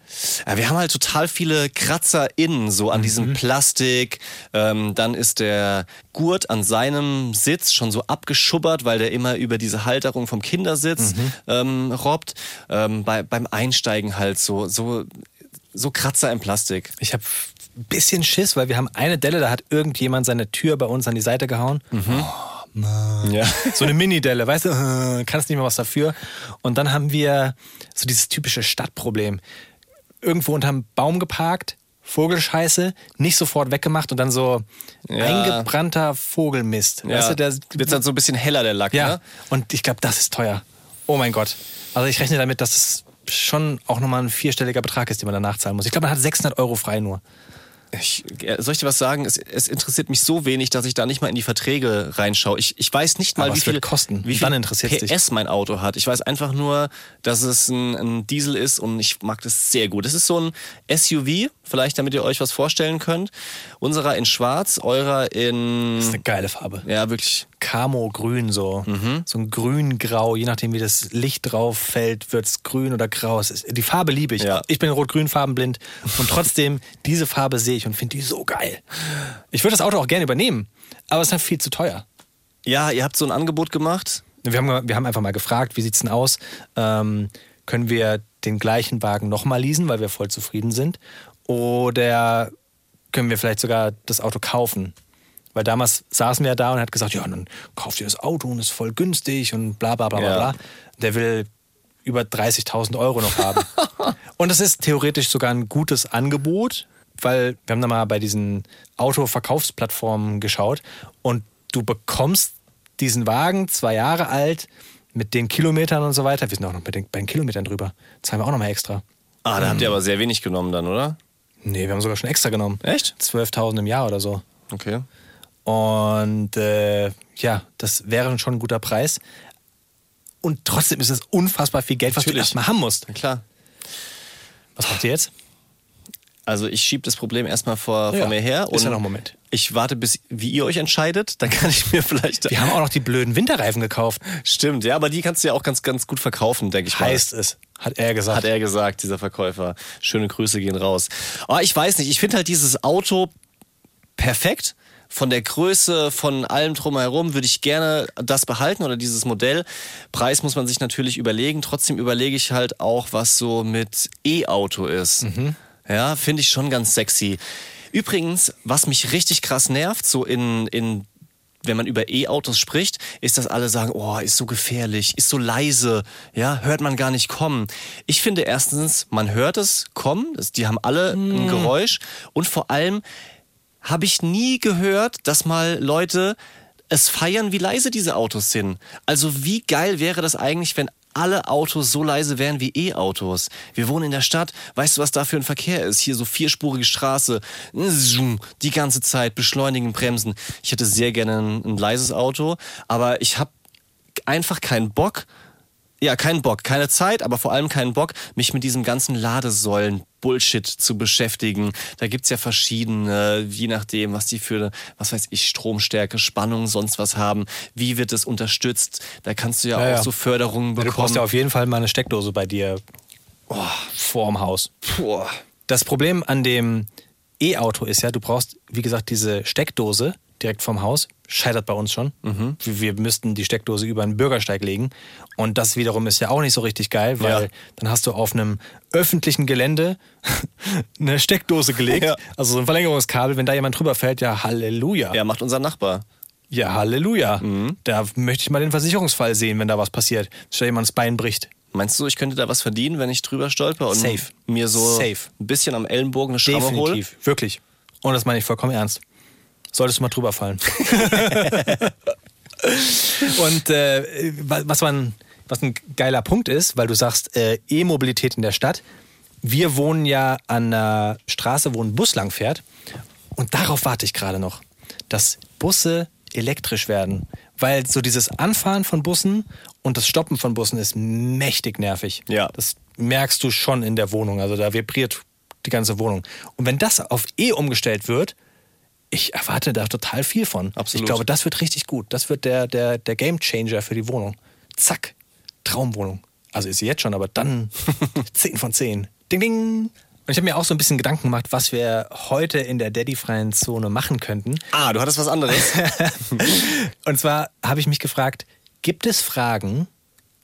S2: Ja, wir haben halt total viele Kratzer innen, so an diesem Plastik. Ähm, dann ist der Gurt an seinem Sitz schon so abgeschubbert, weil der immer über diese Halterung vom Kindersitz ähm, robbt. Ähm, bei, beim Einsteigen halt so, so, so Kratzer im Plastik.
S1: Ich habe bisschen Schiss, weil wir haben eine Delle, da hat irgendjemand seine Tür bei uns an die Seite gehauen.
S2: Ja.
S1: So eine Mini-Delle, weißt du, äh, kannst nicht mal was dafür. Und dann haben wir so dieses typische Stadtproblem. Irgendwo unterm Baum geparkt, Vogelscheiße, nicht sofort weggemacht und dann so
S2: Ja.
S1: eingebrannter Vogelmist.
S2: Ja.
S1: Weißt du, der
S2: wird dann so ein bisschen heller, der Lack,
S1: Ja,
S2: ne?
S1: und ich glaube, das ist teuer. Oh mein Gott. Also ich rechne damit, dass es schon auch nochmal ein vierstelliger Betrag ist, den man danach zahlen muss. Ich glaube, man hat 600 Euro frei nur.
S2: Ich, äh, soll ich dir was sagen? Es, es interessiert mich so wenig, dass ich da nicht mal in die Verträge reinschaue. Ich, ich weiß nicht mal,
S1: Aber
S2: wie viel,
S1: kosten.
S2: wie viel PS mein Auto hat. Ich weiß einfach nur, dass es ein, ein Diesel ist und ich mag das sehr gut. Es ist so ein SUV, vielleicht damit ihr euch was vorstellen könnt. Unserer in schwarz, eurer in...
S1: Das ist eine geile Farbe.
S2: Ja, wirklich.
S1: Camo-Grün so.
S2: Mhm.
S1: So ein grün-grau, je nachdem wie das Licht drauf fällt, wird es grün oder grau. Es ist, die Farbe liebe ich.
S2: Ja.
S1: Ich bin rot-grün farbenblind und trotzdem diese Farbe sehe ich und finde die so geil. Ich würde das Auto auch gerne übernehmen, aber es ist halt viel zu teuer.
S2: Ja, ihr habt so ein Angebot gemacht.
S1: Wir haben, wir haben einfach mal gefragt, wie sieht's denn aus? Ähm, können wir den gleichen Wagen nochmal leasen, weil wir voll zufrieden sind? Oder können wir vielleicht sogar das Auto kaufen? Weil damals saßen wir da und hat gesagt, ja, dann kauft ihr das Auto und ist voll günstig und bla bla bla bla
S2: Ja.
S1: bla. Der will über 30.000 Euro noch haben. und das ist theoretisch sogar ein gutes Angebot, weil wir haben da mal bei diesen Autoverkaufsplattformen geschaut und du bekommst diesen Wagen, zwei Jahre alt, mit den Kilometern und so weiter. Wir sind auch noch bei den, bei den Kilometern drüber. Zahlen wir auch noch mal extra.
S2: Ah, da habt ihr aber sehr wenig genommen dann, oder?
S1: Nee, wir haben sogar schon extra genommen.
S2: Echt?
S1: 12.000 im Jahr oder so.
S2: Okay.
S1: Und äh, ja, das wäre schon ein guter Preis. Und trotzdem ist es unfassbar viel Geld, was
S2: Natürlich.
S1: du erstmal haben musst.
S2: Na klar.
S1: Was macht ihr jetzt?
S2: Also ich schiebe das Problem erstmal vor,
S1: Ja,
S2: vor mir her.
S1: ist ja noch ein Moment.
S2: Ich warte, bis wie ihr euch entscheidet. Dann kann ich mir vielleicht.
S1: Wir haben auch noch die blöden Winterreifen gekauft.
S2: Stimmt, ja, aber die kannst du ja auch ganz, ganz gut verkaufen, denke ich mal.
S1: Heißt es, hat er gesagt.
S2: Hat er gesagt, dieser Verkäufer. Schöne Grüße gehen raus. Aber ich weiß nicht, ich finde halt dieses Auto perfekt. Von der Größe, von allem drumherum würde ich gerne das behalten oder dieses Modell. Preis muss man sich natürlich überlegen. Trotzdem überlege ich halt auch, was so mit E-Auto ist. Ja, finde ich schon ganz sexy. Übrigens, was mich richtig krass nervt, so in, in wenn man über E-Autos spricht, ist, dass alle sagen, oh, ist so gefährlich, ist so leise, ja, hört man gar nicht kommen. Ich finde erstens, man hört es kommen, das- die haben alle ein Geräusch und vor allem habe ich nie gehört, dass mal Leute es feiern, wie leise diese Autos sind. Also wie geil wäre das eigentlich, wenn alle Autos so leise wären wie E-Autos. Wir wohnen in der Stadt, weißt du, was da für ein Verkehr ist? Hier so vierspurige Straße, die ganze Zeit, beschleunigen, bremsen. Ich hätte sehr gerne ein, ein leises Auto, aber ich habe einfach keinen Bock, ja, keinen Bock, keine Zeit, aber vor allem keinen Bock, mich mit diesem ganzen Ladesäulen-Bullshit zu beschäftigen. Da gibt's ja verschiedene, je nachdem, was die für, was weiß ich, Stromstärke, Spannung, sonst was haben. Wie wird es unterstützt? Da kannst du ja,
S1: Ja,
S2: auch
S1: ja.
S2: so Förderungen
S1: du
S2: bekommen.
S1: brauchst ja auf jeden Fall mal eine Steckdose bei dir oh, vorm Haus.
S2: Boah.
S1: Das Problem an dem E-Auto ist ja, du brauchst, wie gesagt, diese Steckdose direkt vorm Haus. Scheitert bei uns schon.
S2: Mhm.
S1: Wir, wir müssten die Steckdose über einen Bürgersteig legen. Und das wiederum ist ja auch nicht so richtig geil, weil
S2: Ja.
S1: dann hast du auf einem öffentlichen Gelände eine Steckdose gelegt.
S2: Ja.
S1: Also so ein Verlängerungskabel. Wenn da jemand drüber fällt, ja Halleluja.
S2: Ja, macht unser Nachbar.
S1: Ja, Halleluja.
S2: Mhm.
S1: Da möchte ich mal den Versicherungsfall sehen, wenn da was passiert. Stell jemand das Bein bricht.
S2: Meinst du, ich könnte da was verdienen, wenn ich drüber stolper und
S1: Safe.
S2: mir so
S1: Safe.
S2: ein bisschen am Ellenbogen eine Schramme hole?
S1: Definitiv. Wirklich. Und das meine ich vollkommen ernst. Solltest du mal drüber fallen. Und äh, was, man, was ein geiler Punkt ist, weil du sagst, äh, E-Mobilität in der Stadt. Wir wohnen ja an einer Straße, wo ein Bus lang fährt. Und darauf warte ich gerade noch, dass Busse elektrisch werden. Weil so dieses Anfahren von Bussen und das Stoppen von Bussen ist mächtig nervig.
S2: Ja.
S1: Das merkst du schon in der Wohnung. Also da vibriert die ganze Wohnung. Und wenn das auf E umgestellt wird, Ich erwarte da total viel von.
S2: Absolut.
S1: Ich glaube, das wird richtig gut. Das wird der, der, der Game Changer für die Wohnung. Zack, Traumwohnung. Also ist sie jetzt schon, aber dann 10 von 10. Ding, ding. Und ich habe mir auch so ein bisschen Gedanken gemacht, was wir heute in der Daddy-freien Zone machen könnten.
S2: Ah, du hattest was anderes.
S1: Und zwar habe ich mich gefragt, gibt es Fragen,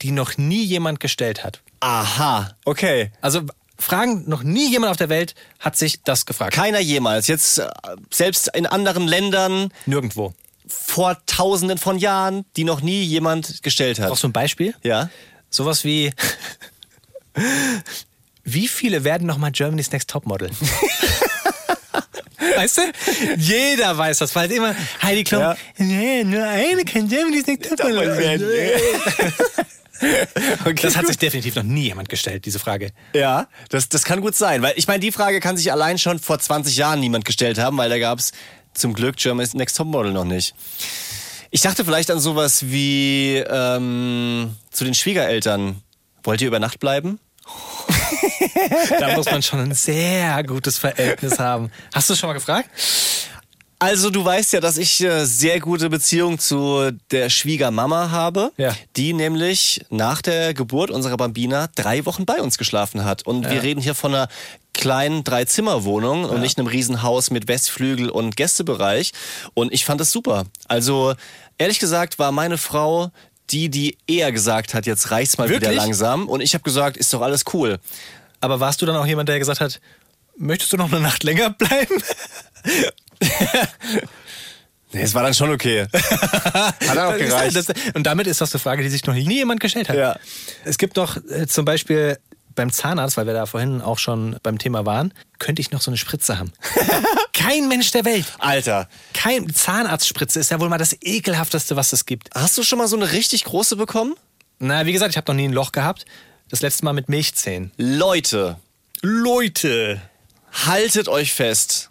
S1: die noch nie jemand gestellt hat?
S2: Aha, okay.
S1: Also Fragen, noch nie jemand auf der Welt hat sich das gefragt.
S2: Keiner jemals. Jetzt äh, selbst in anderen Ländern
S1: Nirgendwo.
S2: vor tausenden von Jahren, die noch nie jemand gestellt hat.
S1: Brauchst du ein Beispiel?
S2: Ja.
S1: Sowas wie, wie viele werden nochmal Germany's Next Topmodel? Weißt du? Jeder weiß das, weil immer Heidi Klum,
S2: Ja.
S1: nee, nur eine kann Germany's Next Topmodel werden. Das hat sich definitiv noch nie jemand gestellt, diese Frage.
S2: Ja, das, das kann gut sein. Weil ich meine, die Frage kann sich allein schon vor 20 Jahren niemand gestellt haben, weil da gab es zum Glück Germany's Next Topmodel noch nicht. Ich dachte vielleicht an sowas wie ähm, zu den Schwiegereltern. Wollt ihr über Nacht bleiben?
S1: Da muss man schon ein sehr gutes Verhältnis haben. Hast du schon mal gefragt?
S2: Also du weißt ja, dass ich äh, sehr gute Beziehung zu der Schwiegermama habe,
S1: Ja.
S2: die nämlich nach der Geburt unserer Bambina drei Wochen bei uns geschlafen hat. Und wir reden hier von einer kleinen Dreizimmerwohnung und nicht einem Riesenhaus mit Westflügel und Gästebereich. Und ich fand das super. Also ehrlich gesagt war meine Frau die, die eher gesagt hat, jetzt reicht's mal wieder
S1: Wirklich?
S2: langsam. Und ich habe gesagt, ist doch alles cool.
S1: Aber warst du dann auch jemand, der gesagt hat, möchtest du noch eine Nacht länger bleiben?
S2: Nee, es war dann schon okay. Hat auch
S1: Das
S2: gereicht.
S1: das- und damit ist das eine Frage, die sich noch nie jemand gestellt hat.
S2: Ja.
S1: Es gibt doch äh, zum Beispiel beim Zahnarzt, weil wir da vorhin auch schon beim Thema waren, könnte ich noch so eine Spritze haben. Kein Mensch der Welt.
S2: Alter,
S1: Kein Zahnarztspritze ist ja wohl mal das ekelhafteste, was es gibt.
S2: hast du schon mal so eine richtig große bekommen?
S1: Na, wie gesagt, ich habe noch nie ein Loch gehabt. Das letzte Mal mit Milchzähnen.
S2: Leute,
S1: Leute.
S2: haltet euch fest.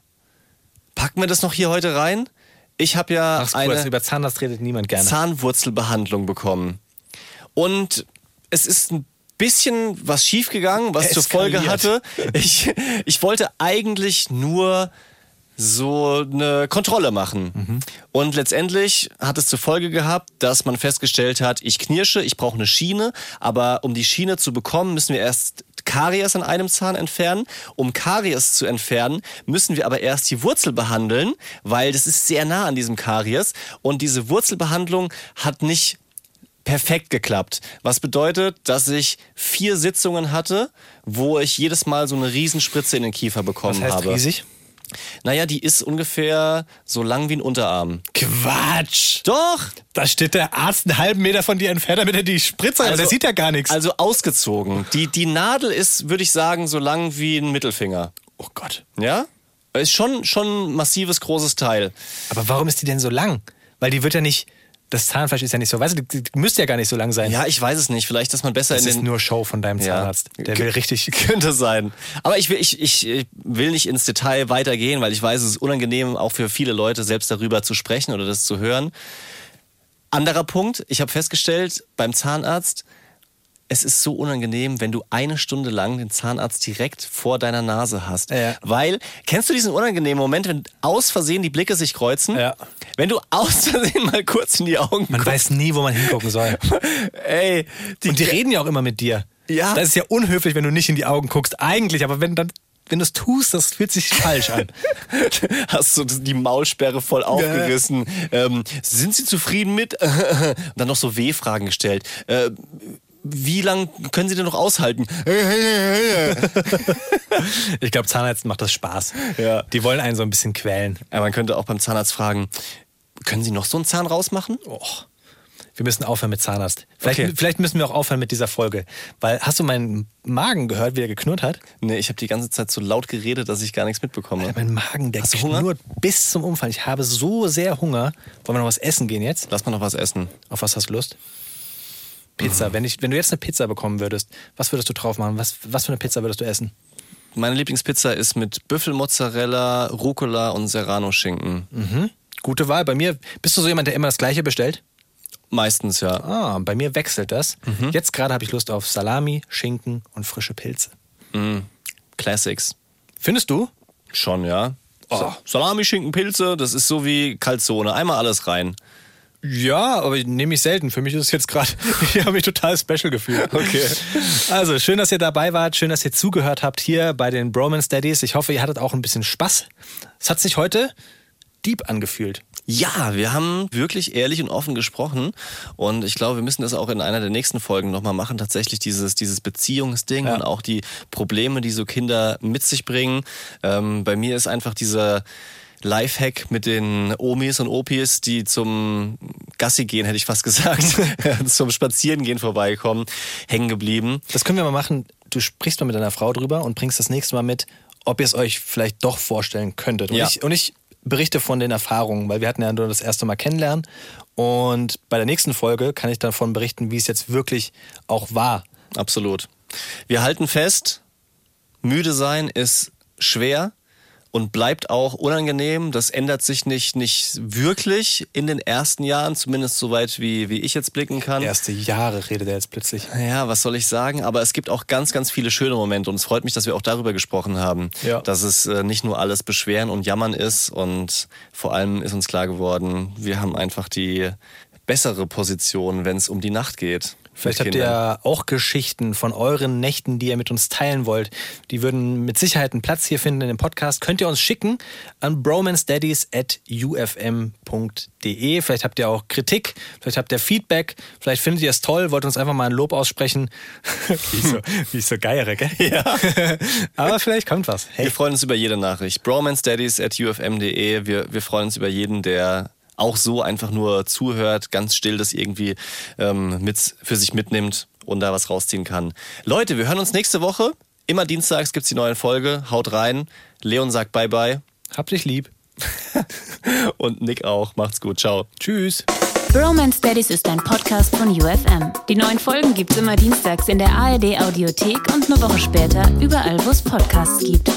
S2: Packen wir das noch hier heute rein? Ich habe ja
S1: Mach's kurz,
S2: eine
S1: über Zahnarzt redet niemand gerne.
S2: Zahnwurzelbehandlung bekommen. Und es ist ein bisschen was schiefgegangen, was zur Folge
S1: Eskaliert.
S2: hatte. Ich, ich wollte eigentlich nur so eine Kontrolle machen. Und letztendlich hat es zur Folge gehabt, dass man festgestellt hat, ich knirsche, ich brauche eine Schiene, aber um die Schiene zu bekommen, müssen wir erst Karies an einem Zahn entfernen. Um Karies zu entfernen, müssen wir aber erst die Wurzel behandeln, weil das ist sehr nah an diesem Karies. Und diese Wurzelbehandlung hat nicht perfekt geklappt. Was bedeutet, dass ich vier Sitzungen hatte, wo ich jedes Mal so eine Riesenspritze in den Kiefer bekommen
S1: Was heißt
S2: habe.
S1: riesig?
S2: Naja, die ist ungefähr so lang wie ein Unterarm.
S1: Quatsch.
S2: Doch!
S1: Da steht der Arzt einen halben Meter von dir entfernt, damit er die Spritze hat. Der sieht ja gar nichts.
S2: Also ausgezogen. Die, die Nadel ist, würde ich sagen, so lang wie ein Mittelfinger.
S1: oh Gott.
S2: Ja? Ist schon, schon ein massives, großes Teil.
S1: Aber warum ist die denn so lang? Weil die wird ja nicht, das Zahnfleisch ist ja nicht so, weißt du, die, die müsste ja gar nicht so lang sein.
S2: Ja, ich weiß es nicht. Vielleicht, dass man besser
S1: das
S2: in
S1: ist
S2: den...
S1: nur Show von deinem
S2: Ja.
S1: Zahnarzt. Der will richtig.
S2: Könnte sein. Aber ich will, ich, ich, ich will nicht ins Detail weitergehen, weil ich weiß, es ist unangenehm, auch für viele Leute selbst darüber zu sprechen oder das zu hören. Anderer Punkt, ich habe festgestellt beim Zahnarzt, es ist so unangenehm, wenn du eine Stunde lang den Zahnarzt direkt vor deiner Nase hast.
S1: Ja.
S2: Weil, kennst du diesen unangenehmen Moment, wenn aus Versehen die Blicke sich kreuzen?
S1: Ja.
S2: Wenn du aus Versehen mal kurz in die Augen
S1: Man weiß nie, wo man hingucken soll.
S2: ey,
S1: Und die reden ja auch immer mit dir.
S2: Ja.
S1: Das ist ja unhöflich, wenn du nicht in die Augen guckst. Eigentlich, aber wenn dann. Wenn du es tust, das fühlt sich falsch an.
S2: hast du die Maulsperre voll aufgerissen. Ähm, sind Sie zufrieden mit? Und dann noch so W-Fragen gestellt. Äh, wie lang können Sie denn noch aushalten?
S1: Ich glaube, Zahnärzten macht das Spaß.
S2: Ja.
S1: Die wollen einen so ein bisschen quälen.
S2: Ja, man könnte auch beim Zahnarzt fragen, können Sie noch so einen Zahn rausmachen?
S1: Oh. Wir müssen aufhören mit Zahnarzt. Vielleicht,
S2: Okay.
S1: vielleicht müssen wir auch aufhören mit dieser Folge. Weil, hast du meinen Magen gehört, wie er geknurrt hat?
S2: Nee, ich habe die ganze Zeit so laut geredet, dass ich gar nichts mitbekomme.
S1: Mein Magen, der
S2: Hast
S1: knurrt bis zum Umfall. Ich habe so sehr Hunger. Wollen wir noch was essen gehen jetzt?
S2: Lass mal noch was essen.
S1: Auf was hast du Lust? Pizza. Wenn, ich, wenn du jetzt eine Pizza bekommen würdest, was würdest du drauf machen? Was, was für eine Pizza würdest du essen?
S2: Meine Lieblingspizza ist mit Büffelmozzarella, Rucola und Serrano-Schinken.
S1: Gute Wahl. Bei mir, bist du so jemand, der immer das Gleiche bestellt?
S2: Meistens, ja.
S1: Ah, bei mir wechselt das.
S2: Mhm.
S1: Jetzt gerade habe ich Lust auf Salami, Schinken und frische Pilze.
S2: Classics.
S1: Findest du?
S2: Schon, ja. Oh. Salami, Schinken, Pilze, das ist so wie Calzone. Einmal alles rein.
S1: Ja, aber nehme ich selten. Für mich ist es jetzt gerade, ich habe mich total special gefühlt.
S2: Okay.
S1: Also, schön, dass ihr dabei wart. Schön, dass ihr zugehört habt hier bei den Bromance Daddies. Ich hoffe, ihr hattet auch ein bisschen Spaß. Es hat sich heute deep angefühlt.
S2: Ja, wir haben wirklich ehrlich und offen gesprochen und ich glaube, wir müssen das auch in einer der nächsten Folgen nochmal machen, tatsächlich dieses, dieses Beziehungsding
S1: Ja.
S2: und auch die Probleme, die so Kinder mit sich bringen. Ähm, bei mir ist einfach dieser Lifehack mit den Omis und Opis, die zum Gassi gehen, hätte ich fast gesagt, zum Spazierengehen vorbeikommen, hängen geblieben.
S1: Das können wir mal machen. Du sprichst mal mit deiner Frau drüber und bringst das nächste Mal mit, ob ihr es euch vielleicht doch vorstellen könntet. Und,
S2: Ja.
S1: ich, und ich berichte von den Erfahrungen, weil wir hatten ja nur das erste Mal kennenlernen. Und bei der nächsten Folge kann ich davon berichten, wie es jetzt wirklich auch war.
S2: Absolut. Wir halten fest, müde sein ist schwer und bleibt auch unangenehm. Das ändert sich nicht, nicht wirklich in den ersten Jahren, zumindest soweit wie, wie ich jetzt blicken kann.
S1: Erste Jahre redet er jetzt plötzlich.
S2: Ja, was soll ich sagen? Aber es gibt auch ganz, ganz viele schöne Momente und es freut mich, dass wir auch darüber gesprochen haben,
S1: Ja.
S2: dass es äh, nicht nur alles Beschweren und Jammern ist und vor allem ist uns klar geworden, wir haben einfach die bessere Position, wenn es um die Nacht geht.
S1: Vielleicht habt ihr auch Geschichten von euren Nächten, die ihr mit uns teilen wollt. Die würden mit Sicherheit einen Platz hier finden in dem Podcast. Könnt ihr uns schicken an bromancedaddies.ufm.de. Vielleicht habt ihr auch Kritik, vielleicht habt ihr Feedback, vielleicht findet ihr es toll, wollt uns einfach mal ein Lob aussprechen. wie, ich so, wie ich so geiere, gell? Ja. Aber vielleicht kommt was. Hey,
S2: Wir freuen uns über jede Nachricht. Bromancestudies at ufm.de. Wir, wir freuen uns über jeden, der auch so einfach nur zuhört, ganz still das irgendwie ähm, mit, für sich mitnimmt und da was rausziehen kann. Leute, wir hören uns nächste Woche. Immer dienstags gibt's die neue Folge. Haut rein. Leon sagt Bye-bye.
S1: habt dich lieb.
S2: Und Nick auch. Macht's gut. Ciao.
S1: Tschüss.
S5: Bromance Daddies ist ein Podcast von UFM. Die neuen Folgen gibt's immer dienstags in der ARD Audiothek und eine Woche später überall, wo es Podcasts gibt.